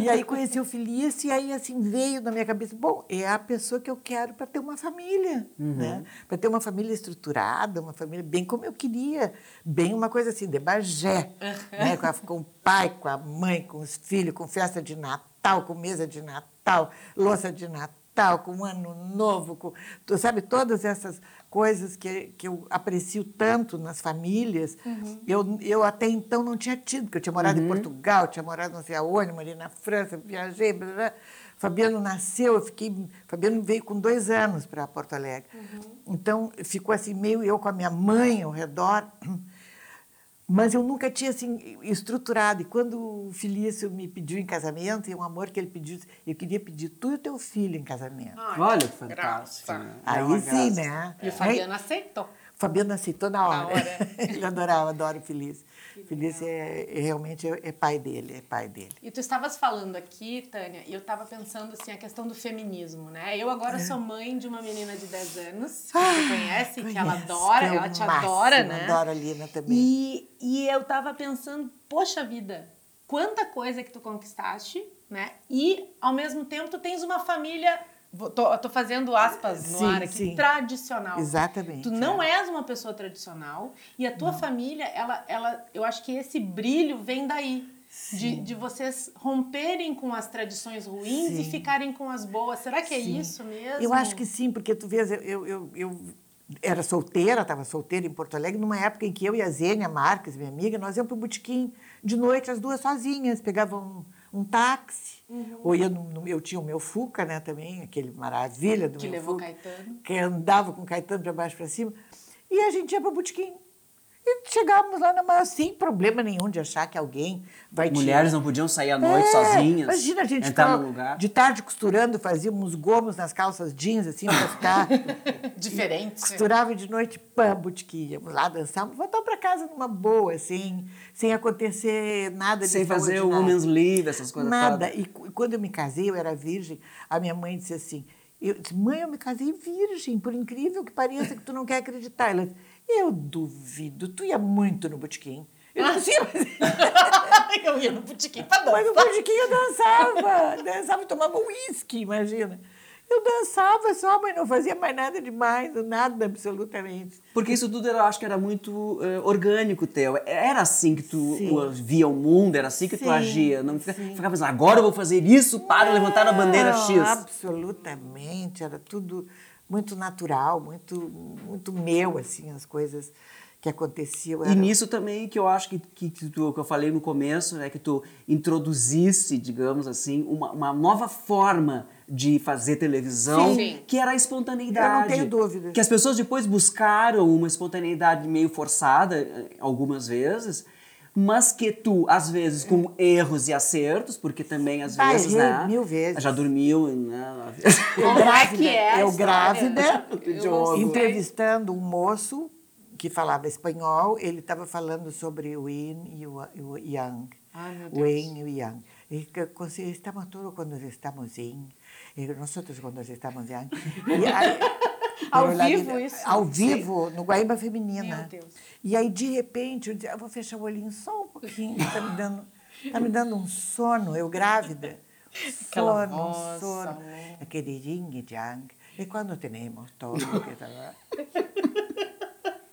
C: E aí conheci o Felício e aí assim veio na minha cabeça, bom, é a pessoa que eu quero para ter uma família, né? Para ter uma família estruturada, uma família bem como eu queria, bem uma coisa assim de Bagé, né? Com, a- com o pai, com a mãe, com os filhos, com festa de Natal, com mesa de Natal, louça de Natal, com ano novo, com, sabe todas essas coisas que, que eu aprecio tanto nas famílias, eu, eu até então não tinha tido, porque eu tinha morado em Portugal, tinha morado não sei aonde, morei na França, viajei, blá, blá. Fabiano nasceu, eu fiquei, Fabiano veio com dois anos para Porto Alegre. Então, ficou assim, meio eu com a minha mãe ao redor, mas eu nunca tinha assim estruturado. E quando o Felício me pediu em casamento, e um amor que ele pediu, eu queria pedir tu e o teu filho em casamento.
A: Olha que fantástico.
B: graça.
A: É
C: Aí
A: uma
C: sim,
A: graça.
C: né?
B: E o Fabiano aceitou.
C: Fabiano aceitou na hora.
B: hora. [LAUGHS]
C: Ele adorava, adora o Felício. Felício é, é realmente é, é pai dele, é pai dele.
B: E tu estavas falando aqui, Tânia, e eu estava pensando assim, a questão do feminismo, né? Eu agora sou mãe de uma menina de 10 anos, que você conhece, que ela
C: Conheço,
B: adora,
C: que é
B: ela te
C: máximo,
B: adora, né?
C: Adora a Lina também.
B: E, e eu tava pensando, poxa vida, quanta coisa que tu conquistaste, né? E, ao mesmo tempo, tu tens uma família, tô, tô fazendo aspas no
C: Sim,
B: ar aqui,
C: sim.
B: tradicional.
C: Exatamente.
B: Tu não
C: é.
B: és uma pessoa tradicional e a tua família, ela, ela, eu acho que esse brilho vem daí. De, de vocês romperem com as tradições ruins e ficarem com as boas. Será que é isso mesmo?
C: Eu acho que sim, porque tu vês, eu, eu, eu, eu era solteira, estava solteira em Porto Alegre, numa época em que eu e a Zênia Marques, minha amiga, nós íamos para o botequim de noite, as duas sozinhas, pegavam um, táxi,
B: Uhum.
C: ou ia no, no- eu tinha o meu Fuca, né, também, aquele maravilha do
B: Que
C: meu
B: levou
C: Fuca,
B: Caetano.
C: que andava com Caetano para baixo para cima, e a gente ia para o botequim. E chegávamos lá, numa, sem problema nenhum de achar que alguém vai te-
A: Mulheres não podiam sair à noite
C: é,
A: sozinhas.
C: Imagina a gente
A: entrar
C: ficava
A: no lugar.
C: de tarde costurando, fazíamos gomos nas calças jeans, assim, para ficar. [LAUGHS]
B: Diferente.
C: Costurava e de noite, pã, botequim. Íamos lá, dançávamos, voltamos para casa numa boa, assim, sem acontecer nada de
A: Sem fazer o women's leave, essas coisas
C: Nada.
A: todas.
C: E cu- quando eu me casei, eu era virgem, a minha mãe disse assim, eu disse, mãe, eu me casei virgem, por incrível que pareça que tu não quer acreditar. Ela disse, eu duvido, tu ia muito no botequim. Eu disse, sim, mas... [LAUGHS]
B: eu ia no botequim pra dançar.
C: Mas no botequim eu dançava, dançava e tomava uísque, imagina. Eu dançava só, mas não fazia mais nada demais, nada absolutamente.
A: Porque isso tudo eu acho que era muito eh, orgânico teu. Era assim que tu
C: Sim.
A: uh, via o mundo, era assim que tu
C: Sim,
A: agia. Não fica- ficava pensando, agora eu vou fazer isso para levantar a bandeira
C: Não,
A: X.
C: Absolutamente, era tudo muito natural, muito, muito meu, assim, as coisas que aconteciam.
A: E nisso também que eu acho que, que, que, tu, que eu falei no começo, né, que tu introduzisse, digamos assim, uma, uma nova forma de fazer televisão,
B: Sim.
A: que era a espontaneidade.
C: Eu não tenho dúvida.
A: Que as pessoas depois buscaram uma espontaneidade meio forçada, eh, algumas vezes, mas que tu, às vezes, com erros e acertos, porque também às vezes,
C: errei
A: né?
C: mil vezes.
A: Já dormiu, né?
C: Eu [LAUGHS]
B: Como é
C: grávida,
B: que é a
C: eu grávida,
B: Eu [LAUGHS]
C: entrevistando um moço que falava espanhol, ele estava falando sobre o yin e o, o yang.
B: Ai, meu
C: O
B: Deus.
C: yin e o yang. E estamos todos quando estamos yin, e nosotros quando estamos yang. E aí-
B: Ao vivo isso?
C: Ao vivo, no Guaíba Feminina.
B: Meu Deus.
C: E aí, de repente, eu disse, eu vou fechar o olhinho só um pouquinho, está me dando, tá me dando um sono, eu grávida. Sono, um
B: voz,
C: sono. Aquele yin e. E quando temos todo que tá lá.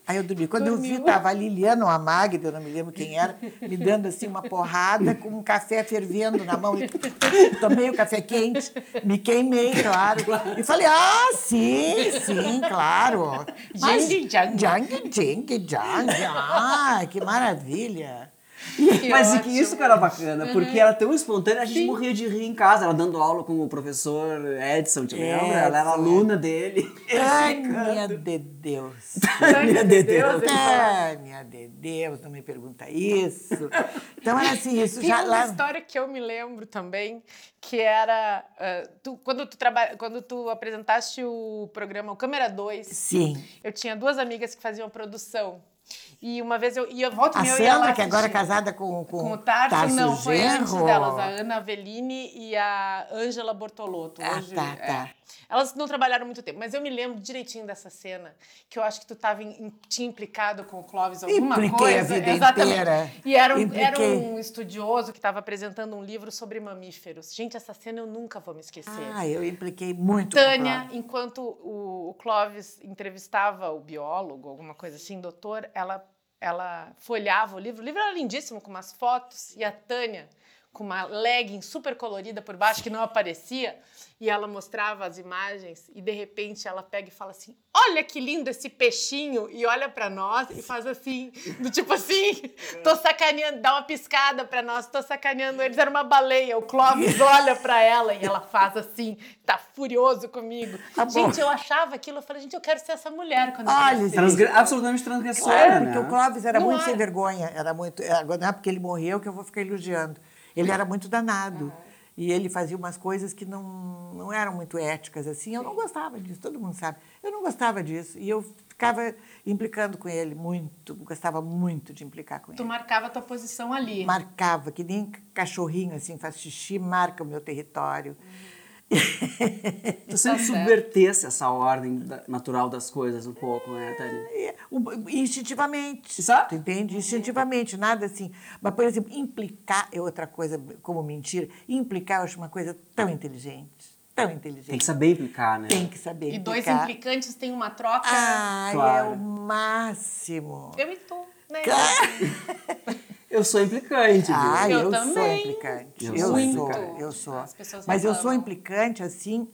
C: Aí eu dormi. Quando eu vi, estava a Liliana ou a Magda, eu não me lembro quem era, me dando assim uma porrada com um café fervendo na mão. [LAUGHS] Tomei o café quente, me queimei, claro. E falei, ah, sim, sim, claro.
B: Jing, jang.
C: Jang, jing, jang. Ah, que maravilha. [LAUGHS]
B: Que
A: Mas e que isso que era bacana, porque era tão espontânea, a gente morria de rir em casa, ela dando aula com o professor Edson, te lembra? Ela era
C: Edson,
A: aluna dele. [LAUGHS]
C: Tânia de Deus. [LAUGHS]
A: Tânia de Deus.
C: Tânia de Deus, não me pergunta isso. Então era assim, isso
B: Tem
C: já
B: uma
C: lá.
B: história que eu me lembro também, que era ah, tu- quando, tu traba, quando tu apresentaste o programa o Câmera 2,
C: Sim.
B: eu tinha duas amigas que faziam produção. E uma vez eu e
C: A
B: eu ia lá
C: Sandra, que agora é casada com, com,
B: com o Tarso, não, foi antes
C: Genro.
B: delas, a Ana Avellini e a Ângela Bortolotto.
C: Ah,
B: Hoje,
C: tá,
B: é. Elas não trabalharam muito tempo, mas eu me lembro direitinho dessa cena, que eu acho que tu tava em- tinha implicado com o Clóvis alguma
C: Impliquei
B: coisa.
C: a vida
B: Exatamente.
C: inteira.
B: E era um,
C: Impliquei.
B: era um estudioso que estava apresentando um livro sobre mamíferos. Gente, essa cena eu nunca vou me esquecer.
C: Ah, eu impliquei muito
B: Tânia, enquanto o, o Clóvis entrevistava o biólogo, alguma coisa assim, doutor, ela, ela folhava o livro. O livro era lindíssimo, com umas fotos, e a Tânia, com uma legging super colorida por baixo, que não aparecia, e ela mostrava as imagens, e de repente ela pega e fala assim: Olha que lindo esse peixinho! E olha pra nós e faz assim, do tipo assim, tô sacaneando, dá uma piscada pra nós, tô sacaneando eles. Era uma baleia. O Clóvis olha pra ela e ela faz assim, tá furioso comigo.
C: Tá
B: gente, eu achava aquilo, eu falei, gente, eu quero ser essa mulher quando eu
C: Olha.
A: Transgre- absolutamente transgressora,
C: Claro,
A: né?
C: porque o Clóvis era
B: Não
C: muito
B: é.
C: sem vergonha, era muito. Agora não é porque ele morreu que eu vou ficar elogiando. Ele era muito danado. E ele fazia umas coisas que não, não eram muito éticas, assim. Eu não gostava disso, todo mundo sabe. Eu não gostava disso. E eu ficava implicando com ele muito, gostava muito de implicar com
B: Tu
C: ele.
B: marcava a tua posição ali.
C: Marcava, que nem cachorrinho, assim, faz xixi, marca o meu território.
A: Tu [LAUGHS] sempre
B: certo.
A: subvertesse essa ordem da- natural das coisas um pouco, né, Tânia?
C: É, o- instintivamente.
A: Exato.
C: Tu entende? Instintivamente, nada assim. Mas, por exemplo, implicar é outra coisa, como mentira. Implicar eu acho uma coisa tão inteligente. Tão inteligente.
A: Tem que saber implicar, né?
C: Tem que saber
B: E dois
C: implicar.
B: implicantes têm uma troca.
C: Ah, é
A: Claro.
C: o máximo.
B: Eu e tu, né? [LAUGHS]
A: Eu sou implicante, viu?
C: Ah,
B: Eu
C: eu, sou
B: também.
C: implicante.
A: Eu
C: Eu,
A: sou implicante.
C: eu sou. Mas eu sou implicante assim,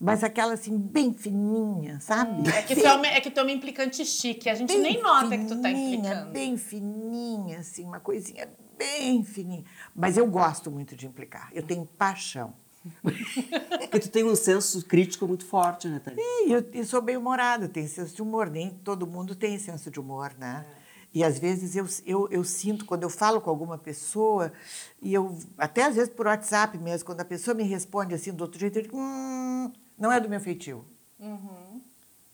C: mas aquela assim, bem fininha, sabe?
B: É que, tu é, uma, é que tu é uma implicante chique. A gente nem nota que tu tá
C: fininha,
B: implicando.
C: Bem fininha, assim, uma coisinha bem fininha. Mas eu gosto muito de implicar. Eu tenho paixão. [LAUGHS]
A: Porque tu tem um senso crítico muito forte, né, Tânia?
C: E eu, eu sou bem humorada, tenho senso de humor. Nem todo mundo tem senso de humor, né? E às vezes eu, eu, eu sinto, quando eu falo com alguma pessoa, e eu, até às vezes por WhatsApp mesmo, quando a pessoa me responde assim do outro jeito, eu digo, hum, não é do meu feitio.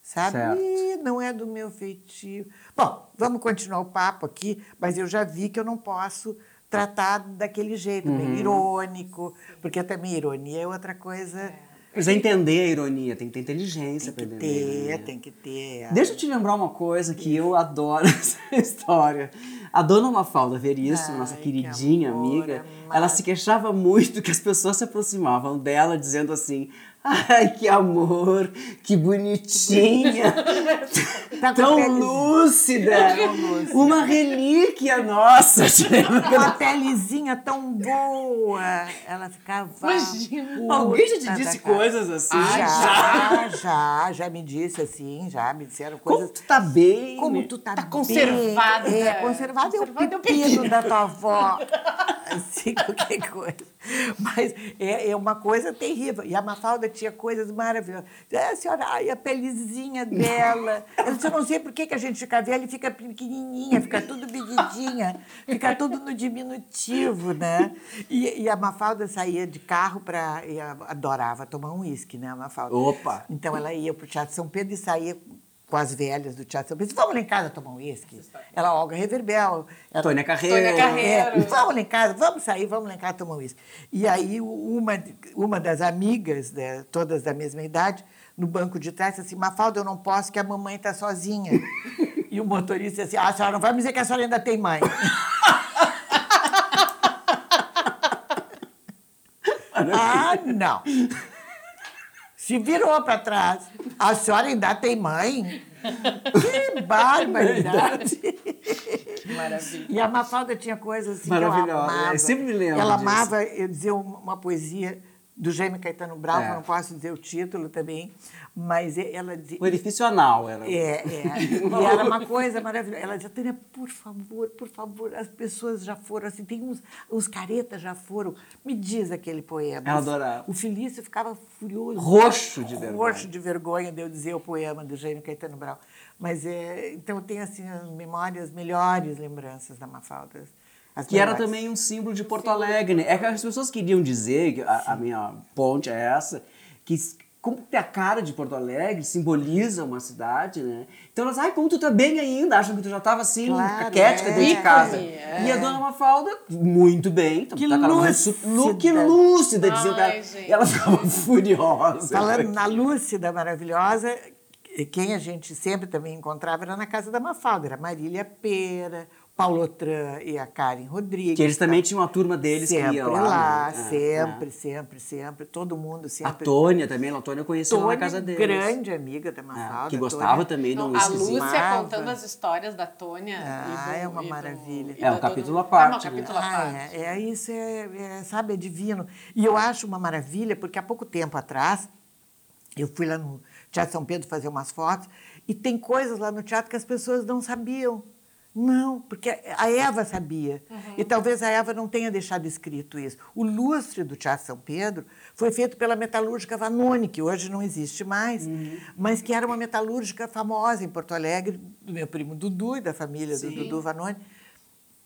C: Sabe?
A: Certo.
C: Não é do meu feitio. Bom, vamos continuar o papo aqui, mas eu já vi que eu não posso tratar daquele jeito, meio irônico, porque também ironia é outra coisa.
A: Precisa entender a ironia, tem que ter inteligência
C: Tem que
A: pra entender.
C: ter,
A: né?
C: tem que ter.
A: Deixa eu te lembrar uma coisa que eu adoro [LAUGHS] essa história. A dona Mafalda Veríssimo,
C: Ai,
A: nossa
C: que
A: queridinha
C: amor,
A: amiga,
C: amada.
A: ela se queixava muito que as pessoas se aproximavam dela dizendo assim: Ai, que amor, que bonitinha, [LAUGHS]
C: Tá
A: tão
C: pelezinha.
A: lúcida, uma relíquia nossa. [LAUGHS]
C: Aquela pelezinha tão boa. Ela ficava.
B: Imagina.
A: Alguém já te disse coisas assim?
C: Já, já, já me disse assim, já me disseram
A: Como
C: coisas.
A: tu tá bem?
C: Como tu tá,
B: Tá
C: bem.
B: conservada.
C: É, conservada é o
B: Conservada é o
C: pepino. da tua avó. [LAUGHS] Assim, qualquer coisa. [LAUGHS] Mas é, é uma coisa terrível. E a Mafalda tinha coisas maravilhosas. É, a senhora, ai, a pelezinha dela. [LAUGHS] Eu disse, eu não sei por que, que a gente fica velha e fica pequenininha, fica tudo medidinha, fica tudo no diminutivo, né? E, e a Mafalda saía de carro para... Adorava tomar um uísque, né, a Mafalda?
A: Opa!
C: Então ela ia para o Teatro São Pedro e saía com as velhas do Teatro São Pedro. Vamos lá em casa tomar um uísque? Ela, Olga Reverbel. Era...
A: Tônia Carreiro.
B: Tônia Carreiro.
C: É, vamos lá em casa, vamos sair, vamos lá em casa tomar um uísque. E aí uma, uma das amigas, né, todas da mesma idade, no banco de trás, disse assim, Mafalda, eu não posso, que a mamãe está sozinha. [LAUGHS] e o motorista disse assim, ah, a senhora não vai me dizer que a senhora ainda tem mãe. [LAUGHS] ah, não. Se virou para trás. A senhora ainda tem mãe? Que barbaridade!
B: Maravilha.
C: E a Mafalda tinha coisas assim que ela
A: Maravilhosa.
C: amava.
A: Eu sempre me lembro
C: Ela
A: disso.
C: amava eu dizer uma poesia do Jaime Caetano Bravo,
A: É.
C: não posso dizer o título também, mas ela dizia...
A: O edifício anal era.
C: É, é. [LAUGHS] E era uma coisa maravilhosa. Ela dizia, Tânia, por favor, por favor, as pessoas já foram assim, tem uns, os caretas já foram. Me diz aquele poema.
A: Ela adorava.
C: O Felício ficava furioso.
A: Roxo de vergonha.
C: Roxo de vergonha de eu dizer o poema do Jaime Caetano Brau. Mas, é, então, eu tenho, assim, as memórias, melhores lembranças da Mafalda. As
A: Que era
C: melhores.
A: também um símbolo de Porto Alegre, né? É que as pessoas queriam dizer, que a, a minha ponte é essa, que como tem a cara de Porto Alegre, simboliza uma cidade, né? Então elas, ai, como tu tá bem ainda, acham que tu já tava assim,
C: Claro,
A: caquética
C: é.
A: dentro de casa.
B: É.
A: E a dona Mafalda, muito bem, então,
C: Que
A: tá
C: lúcida.
A: lu- que lúcida, dizia
B: Ai,
A: ela. E ela ficava [LAUGHS] furiosa.
C: Falando na Lúcida maravilhosa, e quem a gente sempre também encontrava era na casa da Mafalda. Era Marília Pera, Paulo Otran e a Karen Rodrigues.
A: Que eles também tinham uma turma deles
C: sempre
A: que ia lá. né? É,
C: sempre, sempre, sempre. Todo mundo
A: A
C: sempre.
A: Tônia também, a Tônia conheceu lá na
C: Tônia,
A: casa deles.
C: grande amiga da
A: É,
C: Mafalda.
A: que
C: a
A: gostava
C: Tônia.
A: também um
B: Não, a
A: whiskyzinho.
B: Lúcia
C: Amava.
B: contando as histórias da Tônia.
C: Ah,
B: do-
C: é uma
B: do-
C: maravilha.
A: É um capítulo à
B: do-
A: parte,
B: Ah, não,
A: né?
B: capítulo à
C: Ah,
B: parte.
C: é, é, isso é, é, sabe, é divino. E eu acho uma maravilha, porque há pouco tempo atrás, eu fui lá no Teatro São Pedro fazer umas fotos, e tem coisas lá no teatro que as pessoas não sabiam. Não, porque a Eva sabia. E talvez a Eva não tenha deixado escrito isso. O lustre do Teatro São Pedro foi feito pela metalúrgica Vanoni, que hoje não existe mais, mas que era uma metalúrgica famosa em Porto Alegre, do meu primo Dudu e da família do
A: Sim.
C: Dudu Vanoni.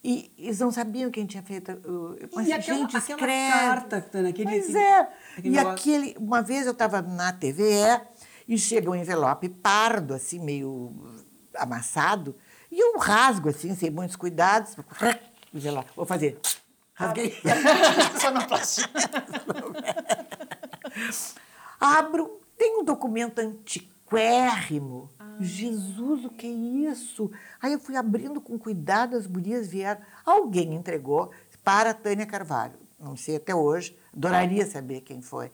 C: E eles não sabiam quem tinha feito. Mas,
A: E aquela-
C: gente,
A: aquela
C: escreve.
A: carta, Tânia, aquele-
C: Pois
A: aquele-
C: é.
A: aquele
C: E
A: negócio.
C: aquele. Uma vez eu estava na TVE e chega um envelope pardo, assim, meio amassado, e eu rasgo, assim, sem muitos cuidados. Envelope. Vou fazer. Rasguei.
B: Sonoplastia. [LAUGHS]
C: Abro, tem um documento antiquérrimo. Jesus, o que é isso? Aí eu fui abrindo com cuidado, as gurias vieram. Alguém entregou para Tânia Carvalho. Não sei até hoje, adoraria saber quem foi.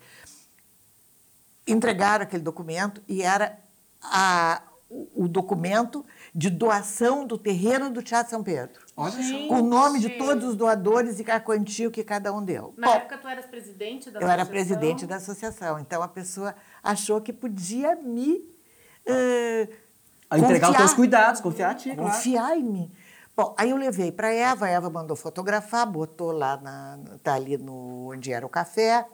C: Entregaram aquele documento e era a- o, o documento de doação do terreno do Teatro São Pedro.
A: Olha.
B: Gente.
C: Com o nome de todos os doadores e a quantia que cada um deu.
B: Na
C: Bom,
B: época tu eras presidente da
C: eu era
B: associação?
C: presidente da associação, então a pessoa achou que podia me
A: A entregar os
C: confiar,
A: teus cuidados, confiar em ti, claro.
C: confiar em mim. Bom, aí eu levei para Eva, a Eva mandou fotografar, botou lá, na, tá ali no, onde era o café,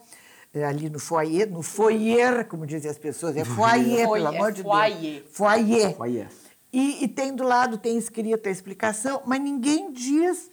C: eh, ali no foyer, no foyer, como dizem as pessoas, é foyer,
B: Foyer,
C: pelo amor
B: é
C: de
B: foyer.
C: Deus. Foyer. E, e tem do lado, tem escrita a explicação, mas ninguém diz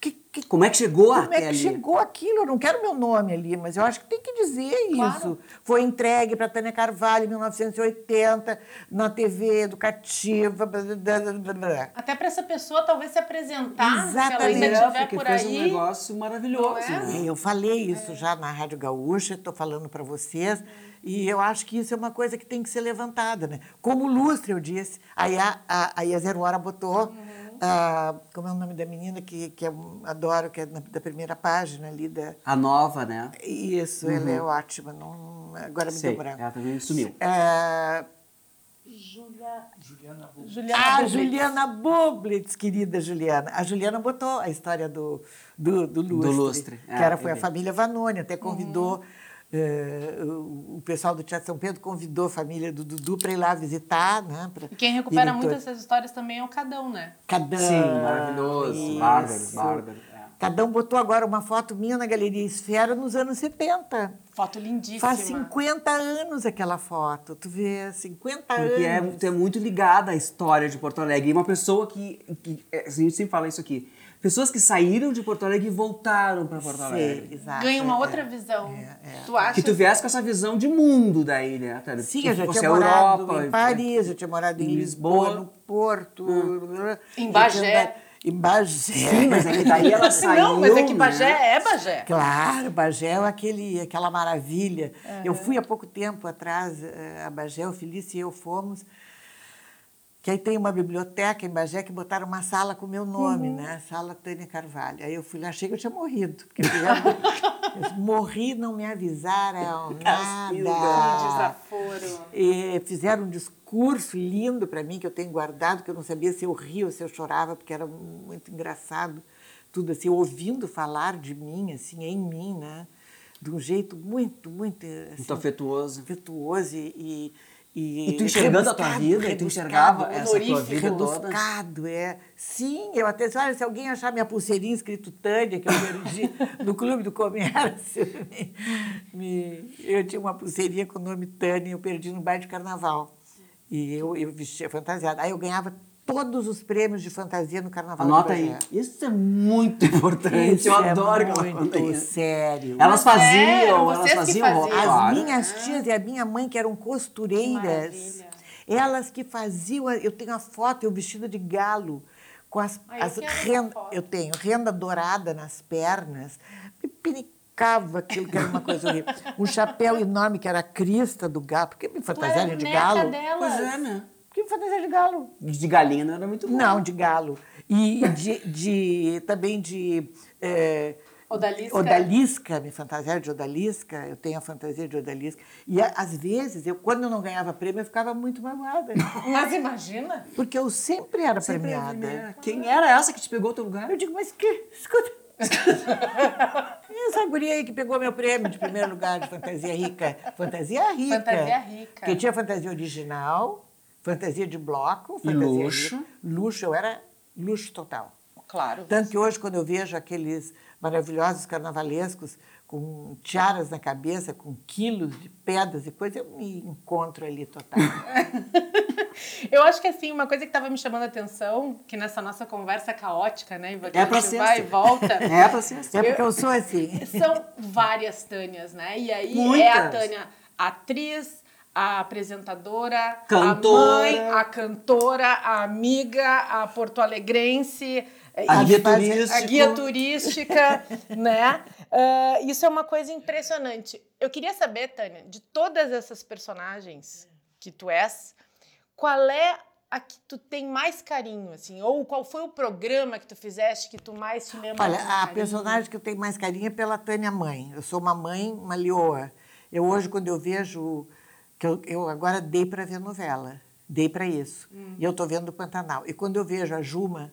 C: que, que,
A: Como é que chegou
C: como
A: até
C: é que
A: ali?
C: chegou aquilo? Eu não quero meu nome ali, mas eu acho que tem que dizer
B: Claro.
C: isso. Foi entregue para Tânia Carvalho em 1980, na TV educativa. blá, blá, blá, blá, blá.
B: Até para essa pessoa talvez se apresentar, se ela ainda
C: Exatamente.
A: É,
B: estiver por
A: fez um
B: aí.
A: negócio maravilhoso,
B: é?
A: né?
C: E Eu falei isso já na Rádio Gaúcha, estou falando para vocês, e eu acho que isso é uma coisa que tem que ser levantada. Né? Como lustre, eu disse, aí a, a, aí a Zero Hora botou Ah, como é o nome da menina que, que eu adoro, que é na- da primeira página ali da.
A: A nova, né?
C: Isso, ela é ótima. Não, agora me
A: Sei,
C: deu branco.
A: ela também sumiu.
C: É,
B: Juliana
C: a
B: Bublitz.
C: Juliana Bublitz, querida Juliana. A Juliana botou a história do, do, do Lustre.
A: Lustre,
C: Que
A: é,
C: era, foi
A: eu
C: a família Vanoni, até convidou. eh, o, o pessoal do Teatro São Pedro convidou a família do Dudu para ir lá visitar. Né, pra-
B: E quem recupera muito essas histórias também é o Cadão, né?
C: Cadão.
A: Sim, maravilhoso. Bárbaro,
C: Isso.
A: bárbaro. é.
C: Cadão botou agora uma foto minha na Galeria Esfera nos anos 70.
B: Foto lindíssima.
C: Faz 50 anos aquela foto. Tu vê, 50
A: Porque é,
C: anos.
A: tu é muito ligada à história de Porto Alegre. E uma pessoa que, que é, a gente sempre fala isso aqui. Pessoas que saíram de Porto Alegre e voltaram para Porto Alegre.
C: Sei, exato.
B: Ganha uma
C: é,
B: outra
C: é.
B: visão.
C: é.
B: Tu acha?
A: Que tu viesse com essa visão de mundo daí, né? Tânia?
C: Sim, eu já tinha morado
A: Europa,
C: em Paris, eu tinha morado em
A: em
C: Lisboa,
A: Lisboa.
C: no Porto.
B: Em
C: eu
B: Bagé.
C: Em Bagé.
A: Sim, mas é que daí ela [LAUGHS] saiu.
B: Não, mas é que Bagé
A: né?
B: é Bagé.
C: Claro, Bagé é aquele, aquela maravilha. Eu fui há pouco tempo atrás eh, a Bagé, o Felício e eu fomos. Que aí tem uma biblioteca em Bagé que botaram uma sala com o meu nome, né? Sala Tânia Carvalho. Aí eu fui lá, achei que eu tinha morrido. Porque eu [LAUGHS] morri, não me avisaram [LAUGHS]
A: Castigo.
C: nada.
B: Desaforo.
C: E fizeram um discurso lindo para mim, que eu tenho guardado, que eu não sabia se eu ria ou se eu chorava, porque era muito engraçado. Tudo assim, ouvindo falar de mim, assim, em mim, né? De um jeito muito, muito... Assim,
A: Muito afetuoso.
C: afetuoso e... E,
A: E tu enxergando a tua vida, e tu enxergava essa tua vida toda.
C: é. Sim, eu até disse, olha, se alguém achar minha pulseirinha escrito Tânia, que eu perdi [LAUGHS] no Clube do Comércio, me- me- eu tinha uma pulseirinha com o nome Tânia, eu perdi no baile de carnaval. E eu, eu vestia fantasiada. Aí eu ganhava todos os prêmios de fantasia no carnaval
A: Anota aí. Isso é muito [LAUGHS] importante.
C: Isso
A: eu
C: é
A: adoro que ela
C: muito
A: isso.
C: sério.
A: Elas
B: é,
A: faziam,
B: eram
A: elas
B: que
A: faziam roupa.
B: faziam.
C: As
A: claro.
C: minhas tias e a minha mãe, que eram costureiras,
B: Maravilha.
C: elas que faziam. a- Eu tenho a foto, eu vestida de galo, com as,
B: Ai, eu
C: as renda. Eu tenho renda dourada nas pernas, me pinicava aquilo, que era uma coisa horrível. [LAUGHS] Um chapéu enorme, que era a crista do galo. Por que me fantasiaram de galo?
B: delas.
A: Pois é, né?
C: Por que me fantasiaram de galo?
A: De galinha não era muito bom.
C: Não, de galo. E de, de- também de. eh,
B: Odalisca.
C: Odalisca, me fantasiaram de odalisca, eu tenho a fantasia de odalisca. E às vezes, eu, quando eu não ganhava prêmio, eu ficava muito magoada. [LAUGHS]
B: Mas imagina.
C: Porque eu sempre era
A: Sempre
C: premiada.
A: primeira. Quem era essa que te pegou teu lugar?
C: Eu digo, mas que. Escuta. [LAUGHS] Essa guria aí que pegou meu prêmio de primeiro lugar de fantasia rica. Fantasia rica.
B: Fantasia rica.
C: Porque tinha fantasia original, fantasia de bloco, fantasia
A: luxo.
C: rica. Luxo, eu era luxo total.
B: Claro.
C: Tanto que hoje, quando eu vejo aqueles maravilhosos carnavalescos com tiaras na cabeça, com quilos de pedras e coisas, eu me encontro ali total. [LAUGHS]
B: Eu acho que assim, uma coisa que estava me chamando a atenção, que nessa nossa conversa caótica, né, Iva, que
A: É
B: a
A: pra
B: gente vai
A: assim.
B: e volta, [LAUGHS]
A: É pra ser assim.
C: É porque eu sou assim.
B: são várias Tânias, né? E aí
A: Muitas.
B: é a Tânia atriz, a apresentadora,
A: Cantora.
B: a mãe, a cantora, a amiga, a porto-alegrense,
A: A guia
B: a guia turística, [LAUGHS] né? Ah, isso é uma coisa impressionante. Eu queria saber, Tânia, de todas essas personagens que tu és, qual é a que tu tem mais carinho, assim? Ou qual foi o programa que tu fizeste que tu mais te lembra
C: Olha, a
B: carinho?
C: personagem que eu tenho mais carinho é pela Tânia Mãe. Eu sou uma mãe, uma leoa. Eu hoje, quando eu vejo... que Eu, eu agora dei para ver novela. Dei para isso.
B: Hum.
C: E eu estou vendo o Pantanal. E quando eu vejo a Juma,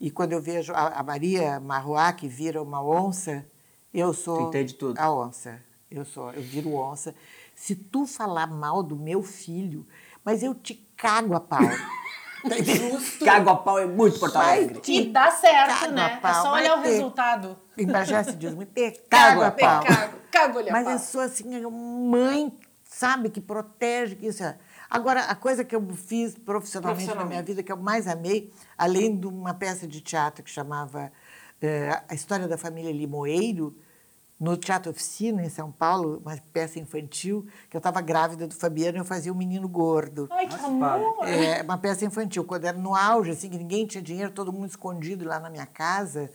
C: e quando eu vejo a, a Maria Marroá, que vira uma onça, eu sou...
A: Tu entende tudo.
C: A onça. Eu sou, eu viro onça. Se tu falar mal do meu filho, mas eu te cago a pau. [LAUGHS] Tá justo?
A: Cago a pau é muito Porto Alegre.
C: te
B: E dá certo,
C: Cago
B: né?
C: pau,
B: é só olhar o
C: ter.
B: resultado.
C: Em Bagé se diz muito,
A: Cago
C: cago
A: a
C: pau.
B: Cago, cago-lhe a
C: Mas
B: pau.
C: eu sou assim, mãe, sabe, que protege, que isso é. Agora, a coisa que eu fiz profissionalmente, na
B: Profissionalmente.
C: minha vida, que eu mais amei, além de uma peça de teatro que chamava eh, A História da Família Limoeiro, no Teatro Oficina, em São Paulo, uma peça infantil, que eu estava grávida do Fabiano e eu fazia o menino gordo.
B: Ai, que amor!
C: É, uma peça infantil, quando era no auge, assim, que ninguém tinha dinheiro, todo mundo escondido lá na minha casa.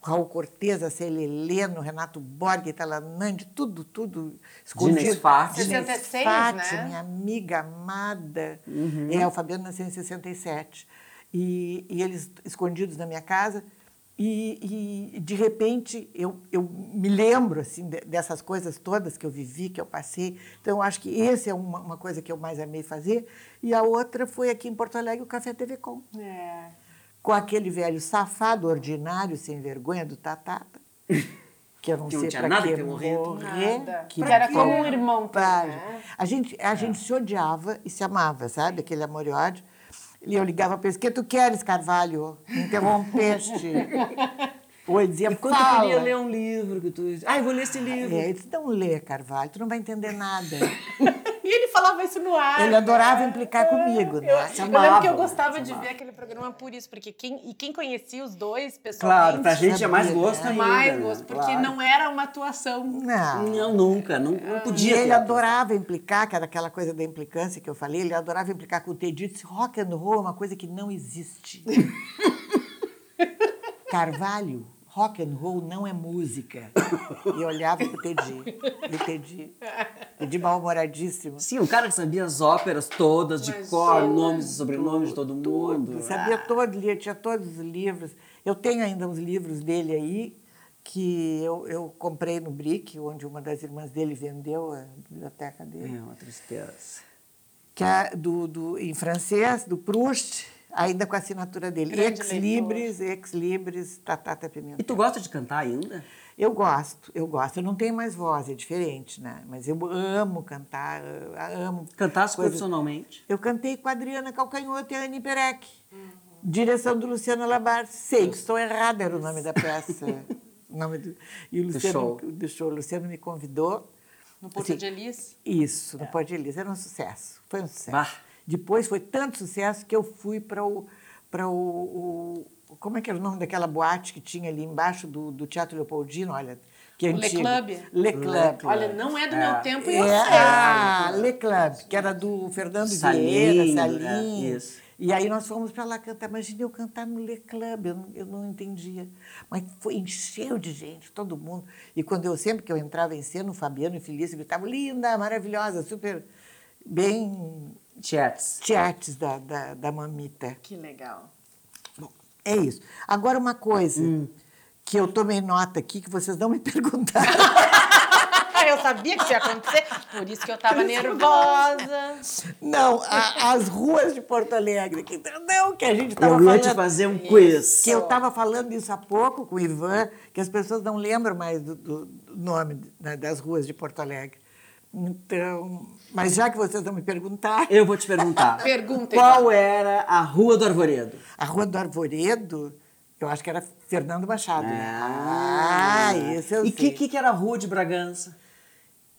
C: Raul Cortez, a Heleno, Renato Borghi, Talanandi, tudo, tudo escondido.
A: Dines Fati.
C: Dines
B: 66,
C: Fati,
B: né?
C: minha amiga amada.
A: Uhum.
C: É, o Fabiano nasceu em 67. e, e eles escondidos na minha casa. E, e, de repente eu, eu me lembro assim de, dessas coisas todas que eu vivi, que eu passei. Então eu acho que essa é uma, uma, coisa que eu mais amei fazer. E a outra foi aqui em Porto Alegre o Café TV Com.
B: É.
C: Com aquele velho safado, ordinário, sem vergonha do Tatata. [LAUGHS] Que eu não
A: Que não
C: sei
A: tinha
C: para
A: nada
C: que
A: que morrer.
B: Nada.
C: que
B: Que era
C: que
B: como um irmão pra né?
C: A gente, a gente se odiava e se amava, sabe? Aquele amor e ódio. E eu ligava para ele, o que tu queres, Carvalho? Me interrompeste. [LAUGHS] Ou ele dizia,
A: E quando
C: fala.
A: queria ler um livro, que tu... Ah, eu vou ler esse livro.
C: É, ele disse, não lê, Carvalho, tu não vai entender nada. [LAUGHS]
B: E ele falava isso no ar.
C: Ele adorava implicar comigo, né?
B: Eu,
C: Se
B: eu lembro que eu gostava
A: se
B: de ver aquele programa por isso, porque quem, e quem conhecia os dois
A: Claro,
B: pessoalmente
A: pra gente é mais
C: sabia,
A: gosto
C: né?
A: ainda.
B: mais
A: né?
B: gosto, porque
A: Claro.
B: não era uma atuação.
C: Não.
A: Não, nunca. Não, não
C: E
A: podia
C: ele
A: ter
C: adorava implicar, que era aquela coisa da implicância que eu falei, ele adorava implicar com o Teddy. Disse, rock and roll é uma coisa que não existe. [LAUGHS] Carvalho, rock and roll não é música. E eu olhava pro Teddy, pro Teddy, Teddy mal-humoradíssimo.
A: Sim, um cara que sabia as óperas todas, de
B: Mas
A: cor, nomes e sobrenomes de todo mundo.
C: Tudo, sabia todo, lia, tinha todos os livros. Eu tenho ainda uns livros dele aí, que eu, eu comprei no Brick, onde uma das irmãs dele vendeu a biblioteca dele.
A: É uma tristeza.
C: que é do, do, em francês, do Proust, ainda com a assinatura dele.
B: Grande
C: Ex Libris, Ex Libris, Tatata
A: E
C: Pimentel.
A: tu gosta de cantar ainda?
C: Eu gosto, eu gosto. Eu não tenho mais voz, é diferente, né? Mas eu amo cantar, eu amo.
A: Cantasse
C: coisas-
A: profissionalmente?
C: Eu cantei com a Adriana Calcanhoto e a Anne Perec. Direção do Luciano Labar. Sei que estou errada, era o nome da peça. [LAUGHS] nome do, e o Luciano, do show. O Luciano me convidou.
B: No Porto
C: Sim.
B: de Elis.
C: Isso, no Pode Elis. Era um sucesso. Foi um sucesso.
A: Bah.
C: Depois foi tanto sucesso que eu fui para o, para o, o- Como é que era o nome daquela boate que tinha ali embaixo do, do Teatro Leopoldino? Olha, que é
B: Le
C: antigo.
B: Club?
C: Le Club.
B: Olha, não é do
A: É.
B: meu tempo e eu
C: É,
B: sei.
C: ah, Le Club, que era do Fernando Vieira,
A: é,
C: Salinho.
A: isso.
C: E aí nós fomos para lá cantar. Imagina eu cantar no Le Club, eu não, eu não entendia. Mas foi encheu de gente, todo mundo. E quando eu sempre que eu entrava em cena, o Fabiano e Felício gritavam, linda, maravilhosa, super bem
A: Chats.
C: teates da, da, da mamita.
B: Que legal.
C: Bom, é isso. Agora uma coisa que eu tomei nota aqui, que vocês não me [LAUGHS] perguntaram.
B: eu sabia que isso ia acontecer, por isso que eu tava nervosa.
C: Não, a- as ruas de Porto Alegre. Que, não, que a gente estava
A: Eu ia
C: falando.
A: te fazer um quiz.
C: Que eu estava falando isso há pouco com o Ivan, que as pessoas não lembram mais do, do- do nome né, das ruas de Porto Alegre. Então, mas já que vocês vão me perguntar,
A: Eu vou te perguntar. [LAUGHS]
B: Pergunta,
A: Qual
B: Ivan.
A: era a Rua do Arvoredo?
C: a Rua do Arvoredo, eu acho que era Fernando Machado. né?
A: Ah,
C: Ah, isso eu
A: E o
C: sei.
A: que, que, que era a Rua de Bragança?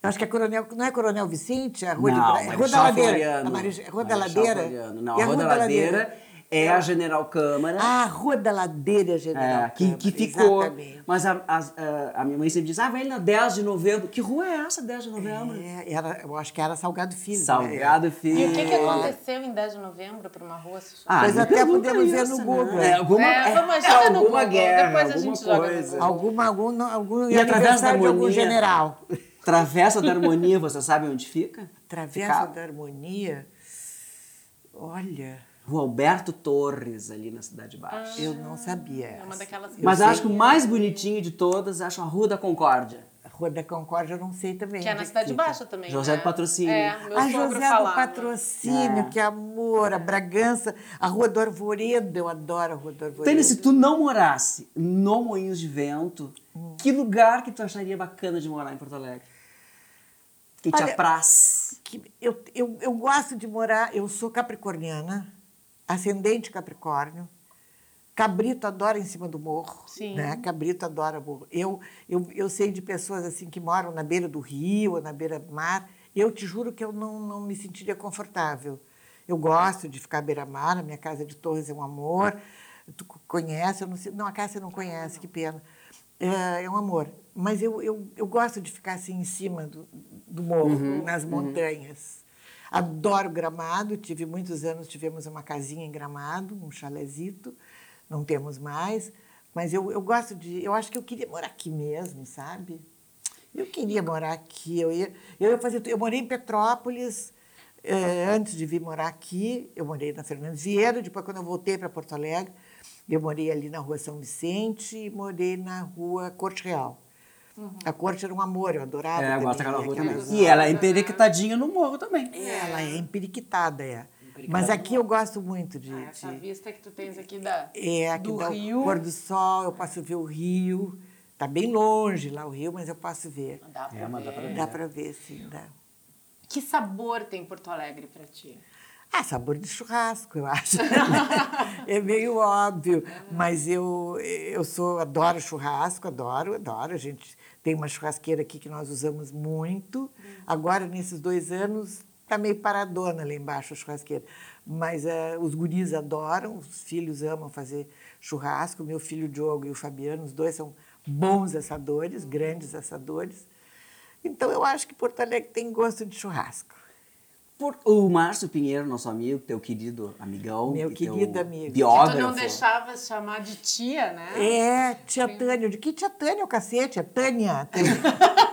C: Eu acho que é Coronel, não é Coronel Vicente? É a Rua, de,
A: Não,
C: Bra- é Rua da Ladeira.
A: Floriano.
C: A Marech- Rua da Ladeira.
A: Floriano. Não, a Rua da Ladeira é a General Câmara.
C: Ah, a Rua da Ladeira General.
A: É, que,
C: Câmara,
A: que ficou.
C: Exatamente.
A: Mas a, a, a minha mãe sempre diz: ah, vai na 10 de novembro. Que rua é essa, 10 de novembro?
C: É, era, eu acho que era Salgado Filho. né?
A: Salgado Filho.
B: E o que, que aconteceu em 10 de novembro para uma rua?
A: Ah,
C: Mas até podemos ver
A: isso,
C: no Google.
A: Né? É, alguma,
B: É, vamos
A: é,
B: jogar no
A: alguma
B: Google,
A: guerra,
B: depois a
A: alguma
B: gente joga no
A: coisa.
B: Google.
C: Alguma, algum, algum
A: E através da
C: de algum
A: harmonia.
C: general.
A: Travessa da Harmonia, você sabe onde fica?
C: Travessa
A: Ficava.
C: da Harmonia. Olha,
A: Rua Alberto Torres, ali na Cidade Baixa.
C: eu não sabia.
B: É uma daquelas
A: Mas acho que o mais bonitinho de todas, acho a Rua da Concórdia.
C: A Rua da Concórdia eu não sei também.
B: Que é na Cidade
C: fica.
B: Baixa também.
A: José
B: né?
A: do Patrocínio.
B: É, meu
C: A
B: sogro
C: José
B: falava.
C: do Patrocínio,
A: É.
C: que amor, a Bragança, a Rua do Arvoredo, eu adoro a Rua do Arvoredo.
A: Tânia, se tu não morasse no Moinhos de Vento,
C: Hum.
A: que lugar que tu acharia bacana de morar em Porto Alegre? Que te apraz.
C: que eu, eu, eu gosto de morar, eu sou capricorniana, ascendente Capricórnio. Cabrito adora em cima do morro.
B: Sim.
C: Né? Cabrito adora morro. Eu, eu, eu sei de pessoas assim que moram na beira do rio ou na beira do mar. Eu te juro que eu não, não me sentiria confortável. Eu gosto de ficar à beira-mar, a minha casa de Torres é um amor. Tu conhece? Eu não, sei, não, a Cássia não conhece, que pena. É, é um amor. Mas eu, eu, eu gosto de ficar assim em cima do, do morro, nas montanhas. Adoro Gramado, tive muitos anos, tivemos uma casinha em Gramado, um chalézito, não temos mais, mas eu, eu gosto de, eu acho que eu queria morar aqui mesmo, sabe? Eu queria morar aqui, eu ia, eu ia fazer, eu morei em Petrópolis, eh, antes de vir morar aqui, eu morei na Fernandes Vieira, depois quando eu voltei para Porto Alegre, eu morei ali na rua São Vicente e morei na rua Corte Real. A corte era um amor, eu adorava.
A: É, eu gosto daquela
C: aquelas-
A: também. E ela é emperiquitadinha no morro também.
C: Ela é emperiquitada, é. Mas aqui eu gosto muito de.
B: Ah, Essa
C: de-
B: vista que tu tens aqui da,
C: é, aqui
B: do
C: dá
B: rio.
C: pôr do sol, eu posso ver o rio. Tá bem longe lá o rio, mas eu posso ver.
B: Dá pra
A: É, mas dá
B: ver.
A: pra ver.
C: Dá para ver, sim. Dá.
B: Que sabor tem Porto Alegre pra ti?
C: Ah, sabor de churrasco, eu acho. [LAUGHS] é meio óbvio, mas eu, eu sou, adoro churrasco, adoro, adoro. A gente tem uma churrasqueira aqui que nós usamos muito. Agora, nesses dois anos, está meio paradona lá embaixo a churrasqueira. Mas eh, os guris adoram, os filhos amam fazer churrasco. Meu filho Diogo e o Fabiano, os dois são bons assadores, grandes assadores. Então, eu acho que Porto Alegre tem gosto de churrasco.
A: Por- o Márcio Pinheiro, nosso amigo, teu querido amigão.
C: Meu querido amigo.
A: Biógrafo.
B: Tu não deixava chamar de tia, né?
C: É, tia Tânia. De que tia Tânia, o cacete? É Tânia. Tânia. [LAUGHS]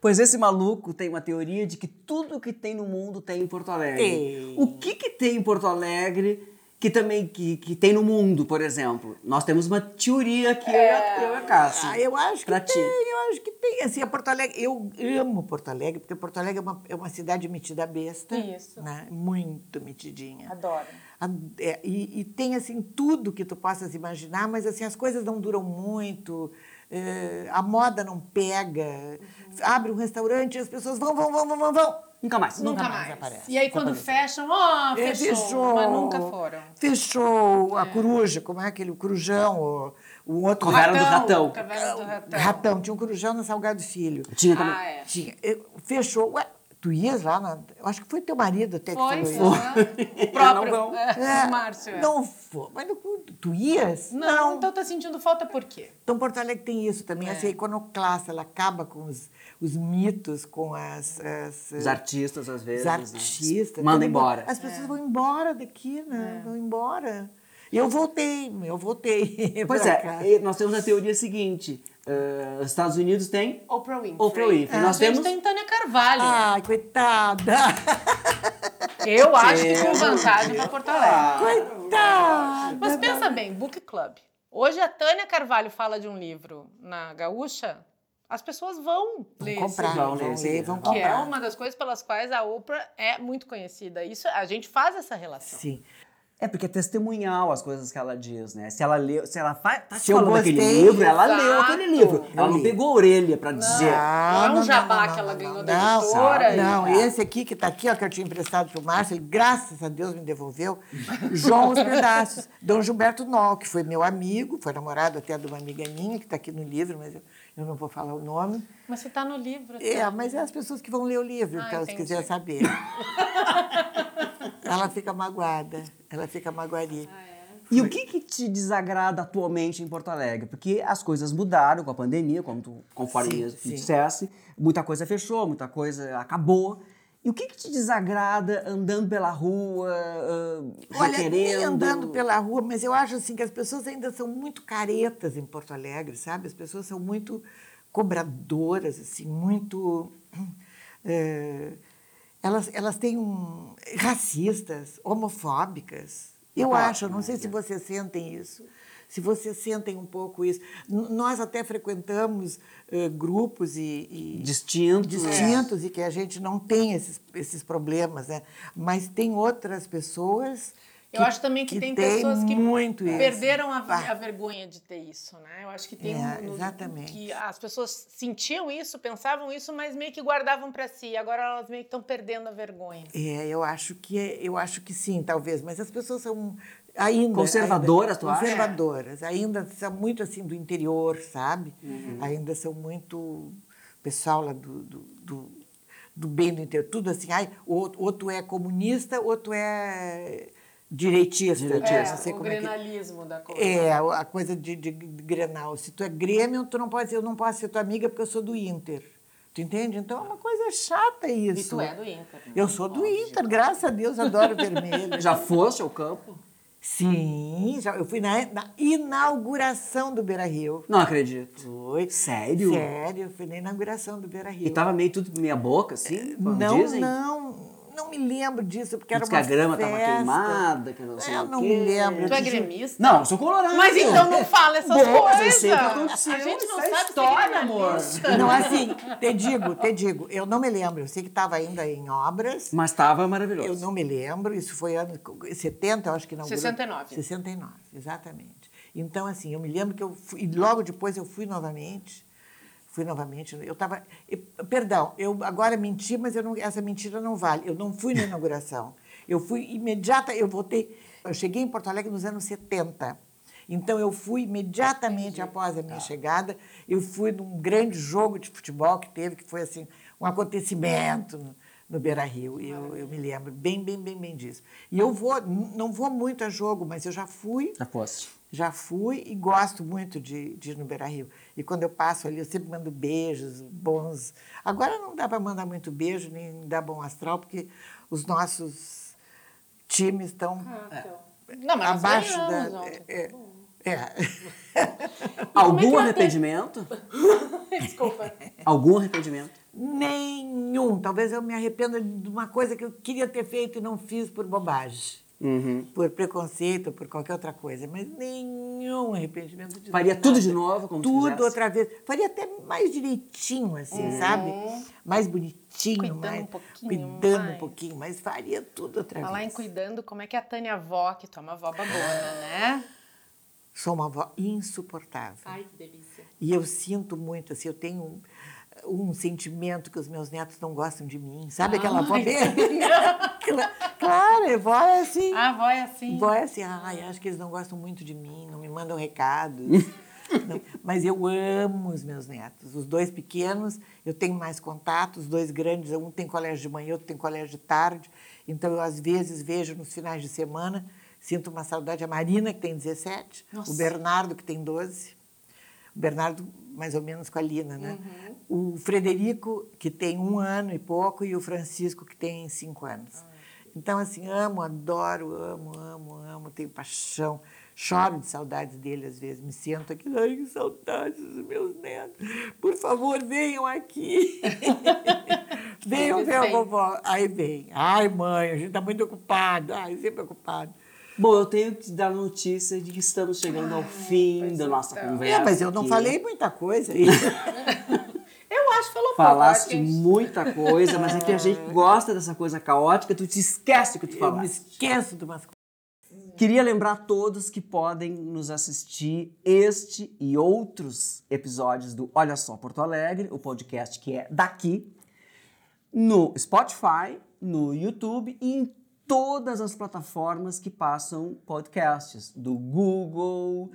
A: Pois esse maluco tem uma teoria de que tudo que tem no mundo tem em Porto Alegre.
C: Tem.
A: O que que tem em Porto Alegre que também que, que tem no mundo, por exemplo? Nós temos uma teoria aqui, eu, e a- eu e a Cássia.
C: Ah, eu acho que
A: pra
C: tem,
A: ti.
C: eu acho que tem. Assim, a Porto Alegre, eu amo Porto Alegre, porque Porto Alegre é uma, é uma cidade metida besta.
B: Isso.
C: Né? Muito metidinha.
B: Adoro.
C: A- é, e, e tem assim tudo que tu possas imaginar, mas assim as coisas não duram muito, é, a moda não pega. Abre um restaurante e as pessoas vão, vão, vão, vão, vão, vão.
A: Nunca mais.
B: Nunca,
C: mais
B: mais.
C: aparece.
B: E aí quando
C: Aparece.
B: fecham, ó,
C: É,
B: fechou, Mas nunca foram.
C: Fechou a coruja, como é aquele o corujão, o, o outro
A: Caverna do Ratão.
B: Caverna do ratão.
C: ratão. Tinha um corujão na Salgado Filho.
A: Tinha também.
B: Ah, é.
C: Tinha. Fechou. Ué, tu ias lá? Na, eu acho que foi teu marido até que
B: Foi,
C: falou
B: foi.
C: isso.
B: O [LAUGHS] próprio.
A: Não vão.
B: É, o Márcio. é.
C: Não foi. Mas não- tu ias?
B: Não, então tá sentindo falta por quê?
C: Então, Porto Alegre tem isso
B: É.
C: também. Essa iconoclasta, ela acaba com os, os mitos, com as, as,
A: Os artistas, às vezes.
C: os
A: né?
C: artistas.
A: Manda
C: todo mundo-
A: embora.
C: As pessoas vão embora daqui, né?
B: É.
C: Vão embora. E eu voltei, eu voltei. [LAUGHS]
A: Pois é,
C: cá.
A: nós temos a teoria seguinte: os Estados Unidos têm
B: Oprah Winfrey.
A: Oprah Winfrey.
B: A
A: Nós
B: gente
A: temos-
B: tem Tânia Carvalho.
C: Ai, coitada!
B: Eu acho que com vantagem pra Porto Alegre.
C: Coitada!
B: Mas pensa bem, Book Club. Hoje a Tânia Carvalho fala de um livro na Gaúcha, as pessoas vão ler
C: Vão
B: esse
C: comprar,
A: vão
C: vão
A: ler esse
C: ler, vão
B: Que é
C: comprar.
B: uma das coisas pelas quais a Oprah é muito conhecida. Isso a gente faz essa relação.
C: Sim.
A: É porque é testemunhal as coisas que ela diz, né? Se ela leu, se ela faz, tá
C: Se eu
A: falando aquele livro, ela
B: exato.
A: leu aquele livro. Ela não pegou a orelha pra dizer.
B: Não é um jabá que ela ganhou da
C: não,
B: editora e-
C: Não, esse aqui que está aqui, ó, que eu tinha emprestado para o Márcio, ele, graças a Deus, me devolveu. João Os Pedaços. Dom Gilberto Nol, que foi meu amigo, foi namorado até de uma amiga minha, que está aqui no livro, mas eu, eu não vou falar o nome.
B: Mas você tá no livro.
C: É, mas é as pessoas que vão ler o livro,
B: Ah,
C: então, se
B: entendi.
C: quiser saber. [LAUGHS] ela fica magoada, ela fica magoaria.
A: E o que, que te desagrada atualmente em Porto Alegre? Porque as coisas mudaram com a pandemia, como tu, conforme
C: Sim, sim.
A: dissesse, muita coisa fechou, muita coisa acabou. E o que, que te desagrada andando pela rua, uh,
C: Olha,
A: requerendo?
C: andando pela rua, mas eu acho assim que as pessoas ainda são muito caretas em Porto Alegre, sabe? As pessoas são muito cobradoras, assim, muito. eh, elas, elas têm um, racistas, homofóbicas. Eu
A: Ah,
C: acho, não sei se vocês sentem isso. Se vocês sentem um pouco isso. N- Nós até frequentamos eh, grupos e, e
A: Distintos.
C: distintos e que a gente não tem esses, esses problemas, né? Mas tem outras pessoas.
B: Eu acho também que, tem, pessoas que perderam a,
C: Ah.
B: a vergonha de ter isso, né? Eu acho que tem
C: É,
B: um- no-
C: exatamente.
B: que as pessoas sentiam isso, pensavam isso, mas meio que guardavam para si. Agora elas meio que estão perdendo a vergonha.
C: É, eu acho que é- eu acho que sim, talvez, mas as pessoas são ainda
A: Conservadoras,
C: ainda,
A: tu acha?
C: Conservadoras, ainda são muito assim do interior, sabe?
A: Uhum.
C: Ainda são muito pessoal lá do, do, do, do bem do interior, tudo assim, ai, ou, ou tu é comunista, ou tu é direitista,
A: Direitista.
B: É,
C: não sei
B: o
C: como é que
B: grenalismo da coisa.
C: É, a coisa de, de, de Grenal. Se tu é Grêmio, tu não pode ser, eu não posso ser tua amiga porque eu sou do Inter. Tu entende? Então é uma coisa chata isso.
B: E tu é do Inter. né?
C: Eu sou do Inter, graças a Deus, adoro vermelho.
A: Já foste ao campo?
C: Sim, já, eu fui na, na inauguração do Beira Rio.
A: Não acredito.
C: Foi.
A: Sério?
C: Sério, eu fui na inauguração do Beira Rio.
A: E tava meio tudo meia boca, assim?
C: Não,
A: dizem?
C: não, não me lembro disso, porque era uma
A: que a grama
C: festa.
A: tava queimada, que não sei
C: Eu
A: o
C: não me lembro.
B: Tu é
C: disso.
B: gremista?
A: Não, eu sou colorado.
B: Mas então não fala essas
A: eu
B: coisas.
A: sei o que aconteceu.
B: A gente não
A: Isso é
B: sabe
A: história,
B: se é
A: amor.
C: Não, assim, te digo, te digo, eu não me lembro. Eu sei que estava ainda em obras.
A: Mas tava maravilhoso.
C: Eu não me lembro, isso foi ano 70, eu acho que não.
B: 69.
C: 69, exatamente. Então, assim, eu me lembro que eu fui, e logo depois eu fui novamente. Fui novamente. Eu estava. Perdão, eu agora menti, mas não, essa mentira não vale. Eu não fui na [LAUGHS] inauguração. Eu fui imediata, eu voltei. Eu cheguei em Porto Alegre nos anos 70. Então, eu fui imediatamente após a minha chegada. Eu fui num grande jogo de futebol que teve, que foi assim, um acontecimento no, no Beira Rio. Eu, eu me lembro bem, bem, bem, bem disso. E eu vou, não vou muito a jogo, mas eu já fui
A: fosse.
C: já fui e gosto muito de, de ir no Beira Rio. E quando eu passo ali, eu sempre mando beijos, bons. Agora não dá para mandar muito beijo, nem dar bom astral, porque os nossos times estão
B: Não, mas nós
C: abaixo da.
B: ontem.
C: É, é. [LAUGHS] [LAUGHS]
A: Algum
B: que ela tem-
A: arrependimento? [LAUGHS]
B: Desculpa.
A: Algum arrependimento?
C: Nenhum. Talvez eu me arrependa de uma coisa que eu queria ter feito e não fiz por bobagem.
A: Uhum.
C: Por preconceito, por qualquer outra coisa, mas nenhum arrependimento de
A: Faria
C: nada.
A: tudo de novo, como tu
C: Tudo
A: fizesse?
C: outra vez. Faria até mais direitinho, assim, sabe? Mais bonitinho,
B: Cuidando
C: mais.
B: um pouquinho
C: Cuidando
B: mais.
C: um pouquinho, mas faria tudo outra
B: Falar em
C: vez.
B: cuidando, como é que é a Tânia avó, que toma avó babona, né?
C: Sou uma avó insuportável.
B: Ai, que delícia.
C: E eu sinto muito, assim, eu tenho um, sentimento que os meus netos não gostam de mim. Sabe aquela avó bem... [LAUGHS] Claro, vó é assim.
B: A avó é assim.
C: Vó é assim, ai, acho que eles não gostam muito de mim, não me mandam recados. [LAUGHS] Não, mas eu amo os meus netos. Os dois pequenos, eu tenho mais contato, os dois grandes, um tem colégio de manhã, outro tem colégio de tarde. Então, eu, às vezes, vejo nos finais de semana, sinto uma saudade. A Marina, que tem 17,
B: Nossa.
C: o Bernardo, que tem 12. O Bernardo, mais ou menos, com a Lina, né? O Frederico, que tem um ano e pouco, e o Francisco, que tem cinco anos. Então, assim, amo, adoro, amo, amo, amo, tenho paixão. Choro de saudades dele às vezes. Me sento aqui, ai, que saudades dos meus netos. Por favor, venham aqui. [LAUGHS] venham ver a vovó. Aí vem. Ai, mãe, a gente está muito ocupado. Ai, sempre ocupado.
A: Bom, eu tenho que dar notícia de que estamos chegando ao fim da nossa
B: então.
A: conversa.
C: É, mas eu não
A: aqui.
C: falei muita coisa aí. [LAUGHS]
B: Eu acho que falou pouco.
A: Falaste
B: a gente-
A: muita coisa, mas é que a gente gosta dessa coisa caótica, tu te esquece o que tu
C: Eu me esqueço de umas coisas.
A: Queria lembrar a todos que podem nos assistir este e outros episódios do Olha Só Porto Alegre, o podcast que é daqui, no Spotify, no YouTube e em todas as plataformas que passam podcasts, do Google,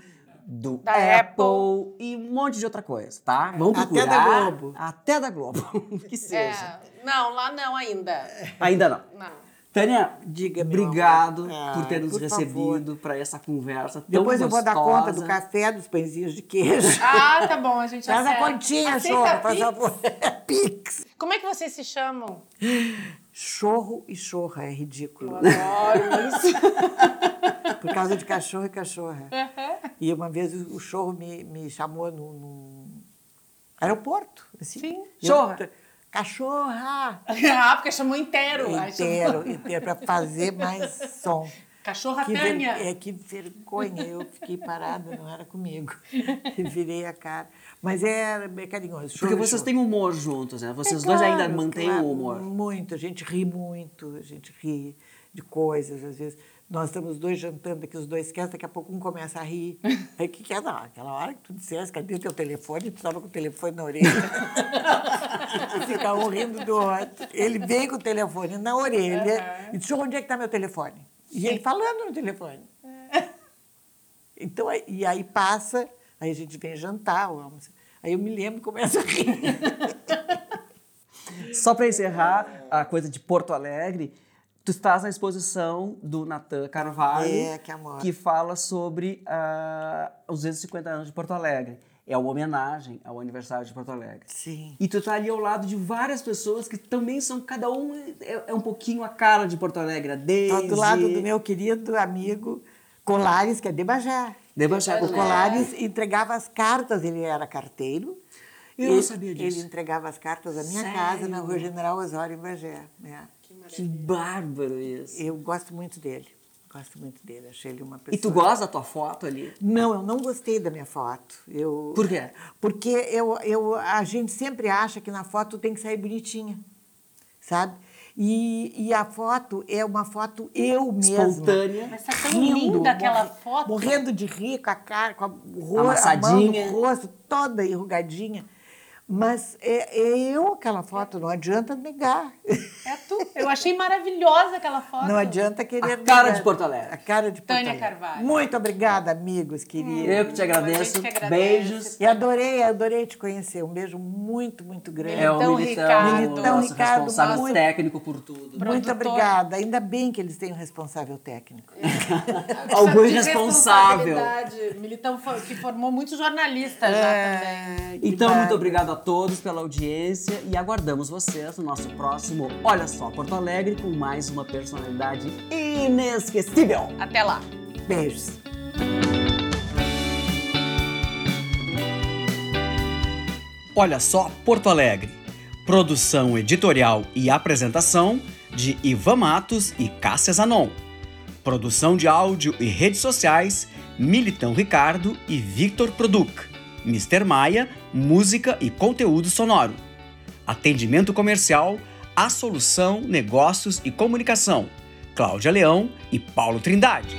A: do
B: Da
A: Apple, e um monte de outra coisa, tá? Vamos
C: Até
A: procurar.
C: da Globo.
A: Até da Globo, [LAUGHS] que seja.
B: É, não, lá não ainda.
A: Ainda não.
B: Não.
A: Tânia,
C: Diga,
A: obrigado.
C: Ah,
A: por ter nos
C: por
A: recebido para essa conversa tão
C: Depois eu vou dar conta do café, dos pãezinhos de queijo.
B: Ah, tá bom, a gente
C: Faz a
B: acerta.
C: continha,
B: Aceita
C: chorro, faz
B: Pix?
C: favor. [LAUGHS] Pix.
B: Como é que vocês se chamam?
C: Chorro e chorra, é ridículo.
B: Eu adoro [LAUGHS] isso.
C: Por causa de cachorro e cachorra. E uma vez o chorro me, me chamou no, no aeroporto. Assim.
B: Sim.
C: Eu-
A: Chorra.
C: Cachorra! [LAUGHS]
B: ah, porque chamou inteiro.
C: Inteiro, inteiro, para fazer mais som.
B: Cachorra
C: Que, ver-
B: Tânia.
C: é, que vergonha, eu fiquei parada, não era comigo. [LAUGHS] Virei a cara. Mas é, é carinhoso.
A: Porque
C: choro,
A: vocês
C: choro.
A: têm humor juntos, né? Vocês
C: É
A: dois ainda mantêm
C: claro,
A: o humor.
C: Muito, a gente ri muito, a gente ri de coisas, às vezes. Nós estamos dois jantando aqui, os dois esquecem, daqui a pouco um começa a rir. [LAUGHS] Aí o que, que é? Não, aquela hora que tu dissesse, cadê o teu telefone? Tu estava com o telefone na orelha. [LAUGHS] e fica um rindo do outro. Ele vem com o telefone na orelha e diz, onde é que está meu telefone? E ele falando no telefone. Então, aí- e aí passa, aí a gente vem jantar, ou almoçar. aí eu me lembro e começo a rir. [LAUGHS]
A: Só para encerrar a coisa de Porto Alegre, tu estás na exposição do Natan Carvalho,
C: É, que
A: que fala sobre ah, os 250 anos de Porto Alegre. É uma homenagem ao aniversário de Porto Alegre.
C: Sim.
A: E tu tá ali ao lado de várias pessoas que também são, cada um é, é um pouquinho a cara de Porto Alegre. Daisy,
C: Estou do lado do meu querido amigo Colares, que é de Bagé.
A: Debachado,
C: O Colares entregava as cartas, ele era carteiro,
A: Eu não sabia disso.
C: Ele entregava as cartas à minha
A: Sério?
C: casa na Rua General Osório, em Bagé. É.
A: Que bárbaro isso.
C: Eu gosto muito dele. Gosto muito dele. Achei ele uma pessoa.
A: E tu gosta da tua foto ali?
C: Não, eu não gostei da minha foto. Eu,
A: Por quê?
C: Porque eu, eu, a gente sempre acha que na foto tem que sair bonitinha, sabe? E, e a foto é uma foto eu mesma.
A: Espontânea.
B: Mas tá tão linda aquela
C: morre-
B: foto.
C: Morrendo de rir com a cara, com a, ro- a mão no rosto toda enrugadinha. Mas é, é eu aquela foto, não adianta negar.
B: É tu. Eu achei maravilhosa aquela foto.
C: Não adianta querer
A: A cara
C: negar.
A: de Porto Alegre.
C: A cara de Porto
B: Tânia
C: Alegre.
B: Carvalho.
C: Muito obrigada, amigos queridos.
A: Eu que te agradeço.
B: Que agradece.
A: Beijos.
C: E adorei, adorei te conhecer. Um beijo muito, muito grande.
A: É o
B: Militão
A: Militão,
B: Ricardo.
A: o
C: Militão
A: nosso
C: Ricardo,
A: responsável
C: muito-
A: técnico por tudo.
C: Muito
B: produtor.
C: obrigada. Ainda bem que eles têm um responsável técnico. [LAUGHS]
A: Algum
B: De
A: irresponsável.
B: responsabilidade. Militão que formou muitos jornalistas já também.
C: Que
A: Então, muito obrigado a todos pela audiência e aguardamos vocês no nosso próximo Olha Só Porto Alegre com mais uma personalidade inesquecível.
B: Até lá.
C: Beijos.
A: Olha Só Porto Alegre. Produção editorial e apresentação de Ivan Matos e Cássia Zanon. Produção de áudio e redes sociais, Militão Ricardo e Victor Produc. Mr. Maia, música e conteúdo sonoro. Atendimento comercial, a solução, negócios e comunicação. Cláudia Leão e Paulo Trindade.